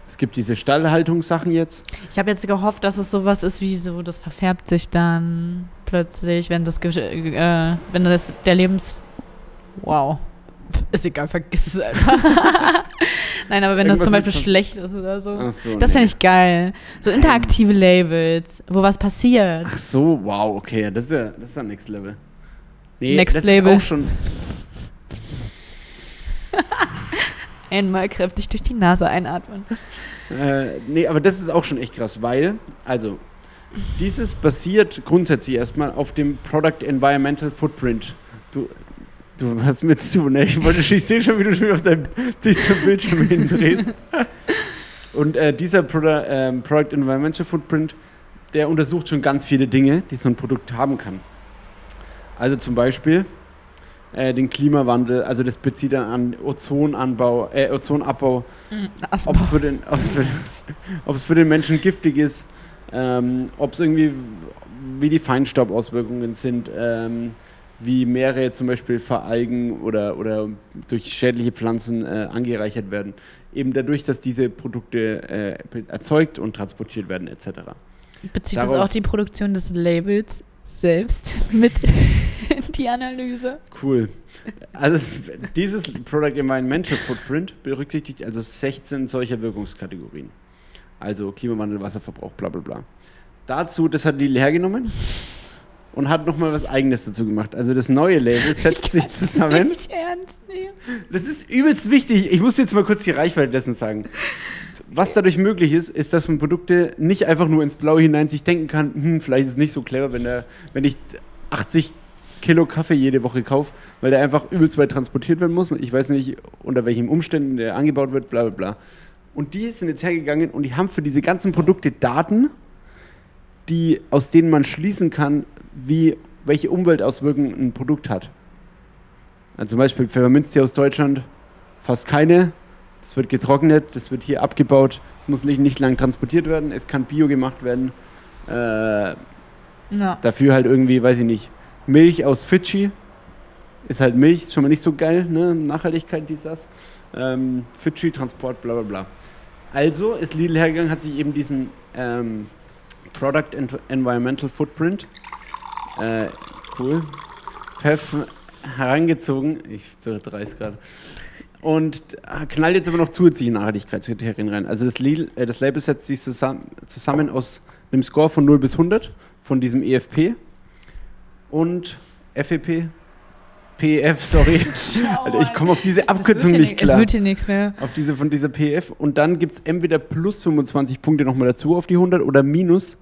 Es gibt diese Stallhaltungssachen jetzt. Ich habe jetzt gehofft, dass es sowas ist wie so, das verfärbt sich dann plötzlich, wenn das, äh, wenn das der Lebens, wow, ist egal, vergiss es einfach. Nein, aber wenn das Irgendwas zum mit Beispiel schlecht ist oder so. Ach so, Das nee. fände ich geil. So interaktive Labels, wo was passiert. Ach so, wow, okay, das ist ja, das ist ja Next Level. Nee, Next das Level. ist auch schon. Einmal kräftig durch die Nase einatmen. Äh, nee, aber das ist auch schon echt krass, weil, also, dieses basiert grundsätzlich erstmal auf dem Product Environmental Footprint. Du, du hast mir zu, ne? Ich, wollte, ich sehe schon, wie du schon auf deinem, dich zum Bildschirm hindrehst. Und äh, dieser Produ ähm, Product Environmental Footprint, der untersucht schon ganz viele Dinge, die so ein Produkt haben kann. Also zum Beispiel äh, den Klimawandel, also das bezieht dann an Ozonanbau, äh, Ozonabbau, ob es für, den- ob's für, ob's für den Menschen giftig ist, ähm, ob es irgendwie, wie die Feinstaubauswirkungen sind, ähm, wie Meere zum Beispiel veralgen oder, oder durch schädliche Pflanzen äh, angereichert werden. Eben dadurch, dass diese Produkte äh, erzeugt und transportiert werden etc. Bezieht Darauf- auch die Produktion des Labels selbst mit in die Analyse? Cool. Also es- dieses Product Environmental Footprint berücksichtigt also 16 solcher Wirkungskategorien. Also Klimawandel, Wasserverbrauch, bla bla bla. Dazu, das hat Lidl hergenommen und hat nochmal was Eigenes dazu gemacht. Also das neue Label setzt sich zusammen. Nicht ernst nehmen. Das ist übelst wichtig. Ich muss jetzt mal kurz die Reichweite dessen sagen. Was dadurch möglich ist, ist, dass man Produkte nicht einfach nur ins Blaue hinein sich denken kann, hm, vielleicht ist es nicht so clever, wenn, der, wenn ich 80 Kilo Kaffee jede Woche kaufe, weil der einfach übelst weit transportiert werden muss. Ich weiß nicht, unter welchen Umständen der angebaut wird, bla bla bla. Und die sind jetzt hergegangen und die haben für diese ganzen Produkte Daten, die, aus denen man schließen kann, wie, welche Umweltauswirkungen ein Produkt hat. Also zum Beispiel Pfefferminztee aus Deutschland, fast keine. Das wird getrocknet, das wird hier abgebaut, es muss nicht, nicht lang transportiert werden, es kann bio gemacht werden. Äh, Ja. dafür halt irgendwie, weiß ich nicht, Milch aus Fidschi ist halt Milch, ist schon mal nicht so geil, ne? Nachhaltigkeit, dies, das. Ähm, Fidschi, Transport, bla bla bla. Also ist Lidl hergegangen, hat sich eben diesen ähm, Product and Environmental Footprint, äh, cool, Pef herangezogen, ich dreist gerade, und äh, knallt jetzt aber noch zusätzliche Nachhaltigkeitskriterien rein. Also das, äh, das Label setzt sich zusammen, zusammen aus einem Score von 0 bis 100 von diesem EFP und FEP, PEF, sorry. Alter, ich komme auf diese Abkürzung nicht Es klar. wird hier nichts mehr. Auf diese von dieser PEF und dann gibt es entweder plus 25 Punkte nochmal dazu auf die 100 oder minus,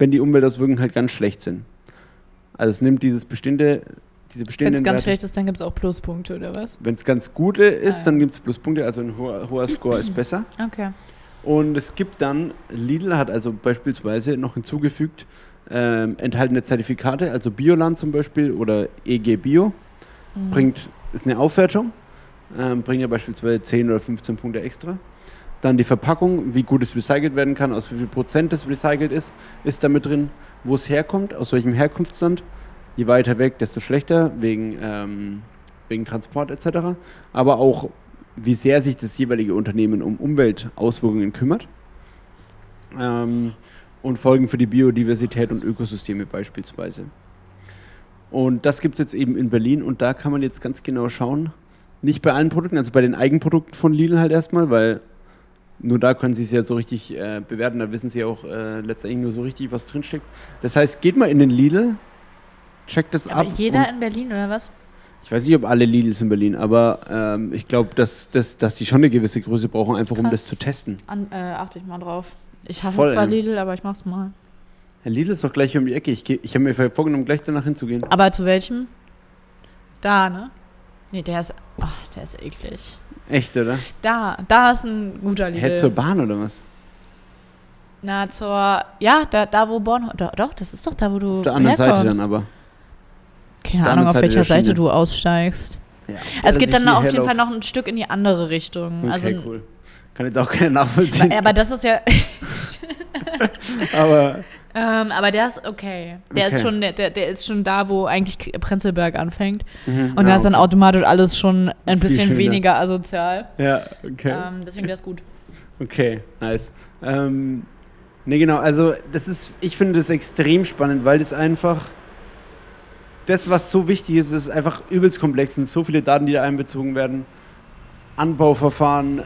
wenn die Umweltauswirkungen halt ganz schlecht sind. Also es nimmt dieses bestehende, diese Wenn bestehenden es ganz Werte- schlecht ist, dann gibt es auch Pluspunkte, oder was? Wenn es ganz gute ist, Ah, ja. dann gibt es Pluspunkte, also ein hoher, hoher Score ist besser. Okay. Und es gibt dann, Lidl hat also beispielsweise noch hinzugefügt, ähm, enthaltene Zertifikate, also Bioland zum Beispiel oder EG Bio, Mhm. bringt, ist eine Aufwertung, ähm, bringt ja beispielsweise 10 oder 15 Punkte extra. Dann die Verpackung, wie gut es recycelt werden kann, aus wie viel Prozent es recycelt ist, ist damit drin, wo es herkommt, aus welchem Herkunftsland. Je weiter weg, desto schlechter, wegen, ähm, wegen Transport etc. Aber auch, wie sehr sich das jeweilige Unternehmen um Umweltauswirkungen kümmert. Ähm, und Folgen für die Biodiversität und Ökosysteme beispielsweise. Und das gibt es jetzt eben in Berlin und da kann man jetzt ganz genau schauen. Nicht bei allen Produkten, also bei den Eigenprodukten von Lidl halt erstmal, weil nur da können sie es ja so richtig äh, bewerten. Da wissen sie auch äh, letztendlich nur so richtig, was drinsteckt. Das heißt, geht mal in den Lidl, checkt das Aber ab. jeder in Berlin, oder was? ich weiß nicht, ob alle Lidls in Berlin, aber ähm, ich glaube, dass, dass, dass die schon eine gewisse Größe brauchen, einfach um Krass. das zu testen. An, äh, achte ich mal drauf. Ich hasse Voll, zwar ey. Lidl, aber ich mach's mal. Herr Lidl ist doch gleich hier um die Ecke. Ich, geh- ich habe mir vorgenommen, gleich danach hinzugehen. Aber zu welchem? Da, ne? Nee, der ist. Ach, der ist eklig. Echt, oder? Da, da ist ein guter Lidl. Hä, zur Bahn oder was? Na, zur. Ja, da, da wo Bornholm. Doch, doch, das ist doch da, wo du. Auf der anderen Seite herkommst. dann aber. Keine der Ahnung, anderen auf Seite welcher der Seite Schiene. du aussteigst. Ja, es geht dann auf jeden Fall noch ein Stück in die andere Richtung. Okay, also, cool. Kann jetzt auch keiner nachvollziehen. aber das ist ja. aber ähm, aber der ist okay. Der Okay. ist schon, der, der, ist schon da, wo eigentlich Prenzlberg anfängt. Mhm, Und da ist dann okay. automatisch alles schon ein Viel bisschen schöner. weniger asozial. Ja, okay. Ähm, deswegen der ist gut. Okay, nice. Ähm, ne, genau, also das ist, ich finde das extrem spannend, weil das einfach, das, was so wichtig ist, ist einfach übelst komplex. Es sind so viele Daten, die da einbezogen werden. Anbauverfahren, äh,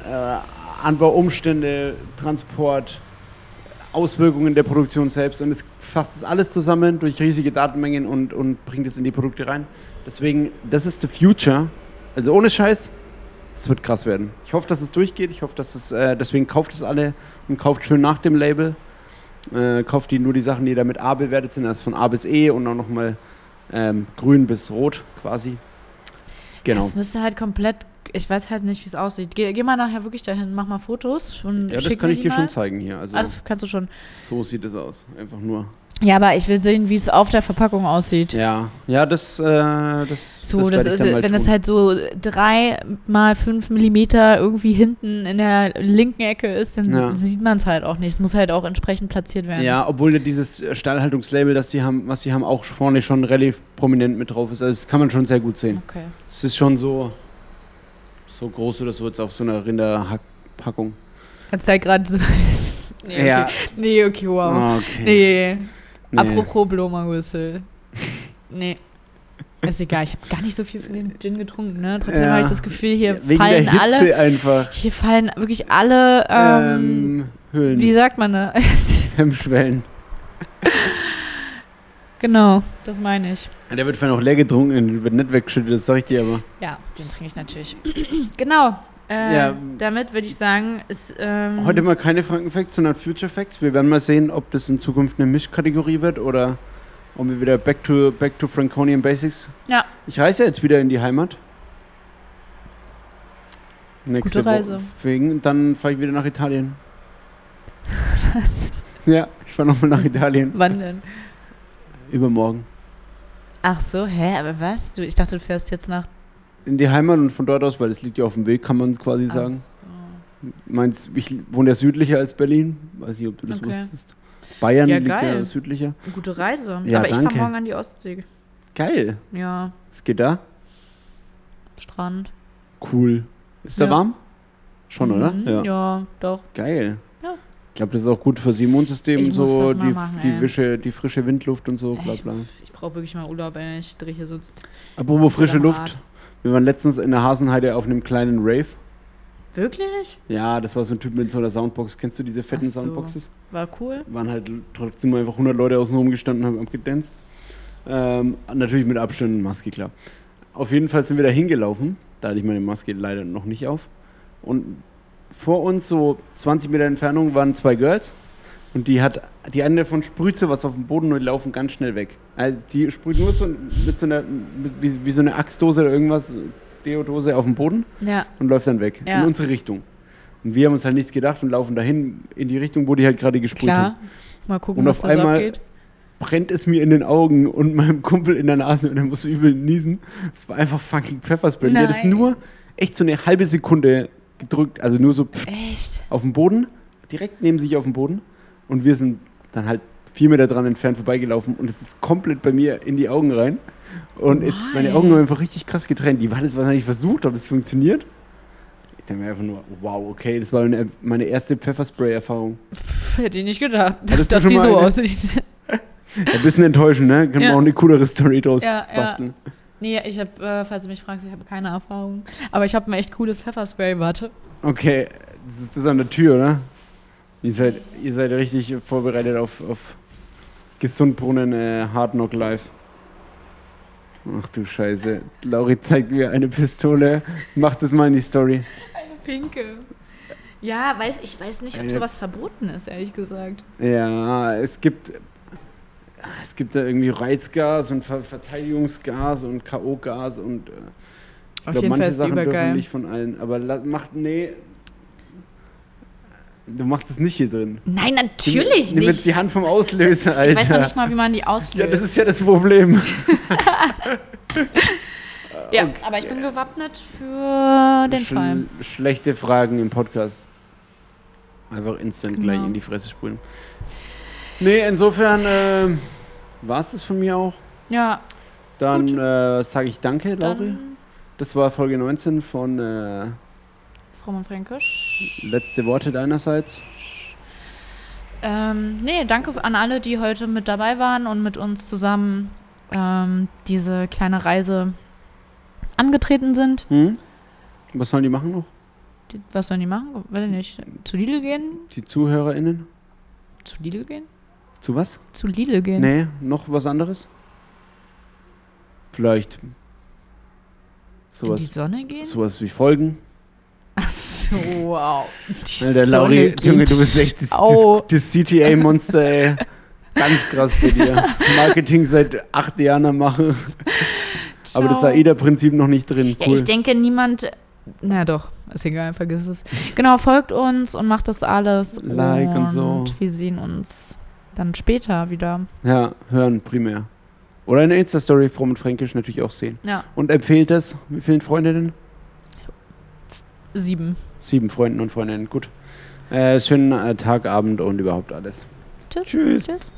Anbauumstände, Transport, Auswirkungen der Produktion selbst und es fasst es alles zusammen durch riesige Datenmengen und, und bringt es in die Produkte rein. Deswegen, das ist the future. Also ohne Scheiß, das wird krass werden. Ich hoffe, dass es durchgeht. Ich hoffe, dass es, äh, deswegen kauft es alle und kauft schön nach dem Label. Äh, kauft die nur die Sachen, die da mit A bewertet sind, also von A bis E und auch nochmal ähm, grün bis rot quasi. Genau. Es müsste halt komplett. Ich weiß halt nicht, wie es aussieht. Geh, geh mal nachher wirklich dahin, mach mal Fotos. Und Ja, das kann ich dir schon mal. zeigen hier. Also Ah, das kannst du schon. so sieht es aus. Einfach nur. Ja, aber ich will sehen, wie es auf der Verpackung aussieht. Ja, ja, das, äh, das, So, das, das ist, wenn tun. das halt so drei mal fünf Millimeter irgendwie hinten in der linken Ecke ist, dann Ja. sieht man es halt auch nicht. Es muss halt auch entsprechend platziert werden. Ja, obwohl dieses Stallhaltungslabel, das die haben, was sie haben, auch vorne schon relativ prominent mit drauf ist. Also das kann man schon sehr gut sehen. Okay. Es ist schon so, so groß oder so jetzt auf so einer Rinderhackpackung. Kannst halt gerade so. nee, okay. Ja. Nee, okay, wow. Okay. Nee. Nee. Apropos Bloma-Whistle. nee. Ist egal, ich habe gar nicht so viel von dem Gin getrunken, ne? Trotzdem Ja. habe ich das Gefühl, hier Wegen fallen der Hitze alle. einfach. Hier fallen wirklich alle. Ähm, Ähm, Höhlen. wie sagt man da? Hemmschwellen. Genau, das meine ich. Der wird vorhin auch leer getrunken, der wird nicht weggeschüttet, das sag ich dir aber. Ja, den trinke ich natürlich. genau. Äh, Ja. Damit würde ich sagen, ist. Ähm, Heute mal keine Frankenfacts, sondern Future Facts. Wir werden mal sehen, ob das in Zukunft eine Mischkategorie wird oder ob wir wieder back to, back to Franconian Basics. Ja. Ich reise jetzt wieder in die Heimat. Nächste Gute Reise. Woche. Wegen, dann fahre ich wieder nach Italien. Was? Ja, ich fahre nochmal nach Italien. Wann denn? Übermorgen. Ach so, hä, aber was? Du, ich dachte, du fährst jetzt nach. In die Heimat und von dort aus, weil das liegt ja auf dem Weg, kann man quasi sagen. Ach so. Meinst, ich wohne ja südlicher als Berlin. Weiß nicht, ob du das Okay. wusstest. Bayern Ja, liegt ja geil. südlicher. Gute Reise. Ja, aber ich danke. fahre morgen an die Ostsee. Geil. Ja, Was geht da? Strand. Cool. Ist da Ja. warm? Schon, oder? Mhm, ja. doch. Geil. Ich glaube, das ist auch gut fürs Immunsystem, Ich so das die, machen, die. Wische, die frische Windluft und so, bla Ich, bla. ich brauche wirklich mal Urlaub, ey. Ich drehe hier sonst. Apropos frische Luft. Wir waren letztens in der Hasenheide auf einem kleinen Rave. Wirklich? Ja, das war so ein Typ mit so einer Soundbox. Kennst du diese fetten so. Soundboxes? War cool. Waren halt trotzdem einfach 100 Leute außen rum gestanden und haben abgedanzt. Ähm, natürlich mit Abstand und Maske, klar. Auf jeden Fall sind wir da hingelaufen. Da hatte ich meine Maske leider noch nicht auf. Und vor uns, so 20 Meter Entfernung, waren zwei Girls. Und die hat, die eine davon sprüht so was auf dem Boden und die laufen ganz schnell weg. Also die sprüht nur so mit so einer, mit, wie, wie so eine Axtdose oder irgendwas, Deodose auf dem Boden Ja. und läuft dann weg. Ja. In unsere Richtung. Und wir haben uns halt nichts gedacht und laufen dahin in die Richtung, wo die halt gerade gesprüht hat. Klar. Mal gucken, Und was auf einmal- abgeht. Brennt es mir in den Augen und meinem Kumpel in der Nase und er muss übel niesen. Es war einfach fucking Pfefferspray. Der hat es nur echt so eine halbe Sekunde gedrückt, also nur so Echt? auf dem Boden, direkt neben sich auf dem Boden. Und wir sind dann halt vier Meter dran entfernt vorbeigelaufen und es ist komplett bei mir in die Augen rein. Und ist, meine? Augen haben einfach richtig krass getrennt. Die war das wahrscheinlich versucht, ob es funktioniert. Ich denke mir einfach nur, wow, okay, das war meine, erste Pfefferspray-Erfahrung. Hätte ich nicht gedacht, dass, Hattest dass die so aussieht. Ein bisschen enttäuschend, ne? Können wir Ja. auch eine coolere Story draus Ja, ja. Nee, ich habe, äh, falls du mich fragst, ich habe keine Erfahrung. Aber ich habe ein echt cooles Pfefferspray, warte. Okay, das ist das an der Tür, oder? Ihr seid, ihr seid richtig vorbereitet auf, auf Gesundbrunnen äh, Hard Knock Live. Ach du Scheiße. Lauri zeigt mir eine Pistole. Mach das mal in die Story. Eine pinke. Ja, weiß, ich weiß nicht, ob sowas verboten ist, ehrlich gesagt. Ja, es gibt. Es gibt da irgendwie Reizgas und Ver Verteidigungsgas und K.O.-Gas und äh, ich glaube, Fall manche die Sachen dürfen übergeil. nicht von allen. Aber macht, nee. Du machst es nicht hier drin. Nein, natürlich Nimm jetzt nicht. die Hand vom Auslöser, Alter. Ich weiß noch nicht mal, wie man die auslöst. Ja, das ist ja das Problem. Ja, aber ich bin gewappnet für den Schl Fall. Schlechte Fragen im Podcast. Einfach instant Genau. gleich in die Fresse sprühen. Nee, insofern äh, war es das von mir auch. Ja, Dann äh, sage ich danke, Lauri. Das war Folge 19 von äh, Fromm und Fränkisch. Letzte Worte deinerseits. Ähm, nee, danke an alle, die heute mit dabei waren und mit uns zusammen ähm, diese kleine Reise angetreten sind. Hm? Was sollen die machen noch? Die, was sollen die machen? Ich nicht. Zu Lidl gehen? Die ZuhörerInnen? Zu Lidl gehen? Zu was? Zu Lidl gehen. Nee, noch was anderes? Vielleicht In die sowas, Sonne gehen? sowas wie Folgen. Ach so, wow. Die Ja, der Sonne Lauri, geht Junge, du bist echt das, das, das CTA-Monster, ey. Ganz krass bei dir. Marketing seit acht Jahren am Machen. Aber das. AIDA-Prinzip noch nicht drin. Ja, Cool. ich denke, niemand. Na doch, ist egal, vergiss es. Genau, folgt uns und macht das alles. Like und so. Und wir sehen uns dann später wieder. ja, hören primär. Oder eine Insta-Story Fromm und Fränkisch natürlich auch sehen. Ja, Und empfehlt es. Wie vielen Freundinnen? sieben. Sieben Freunden und Freundinnen. Gut. Äh, schönen äh, Tag, Abend und überhaupt alles. Tschüss. Tschüss. Tschüss.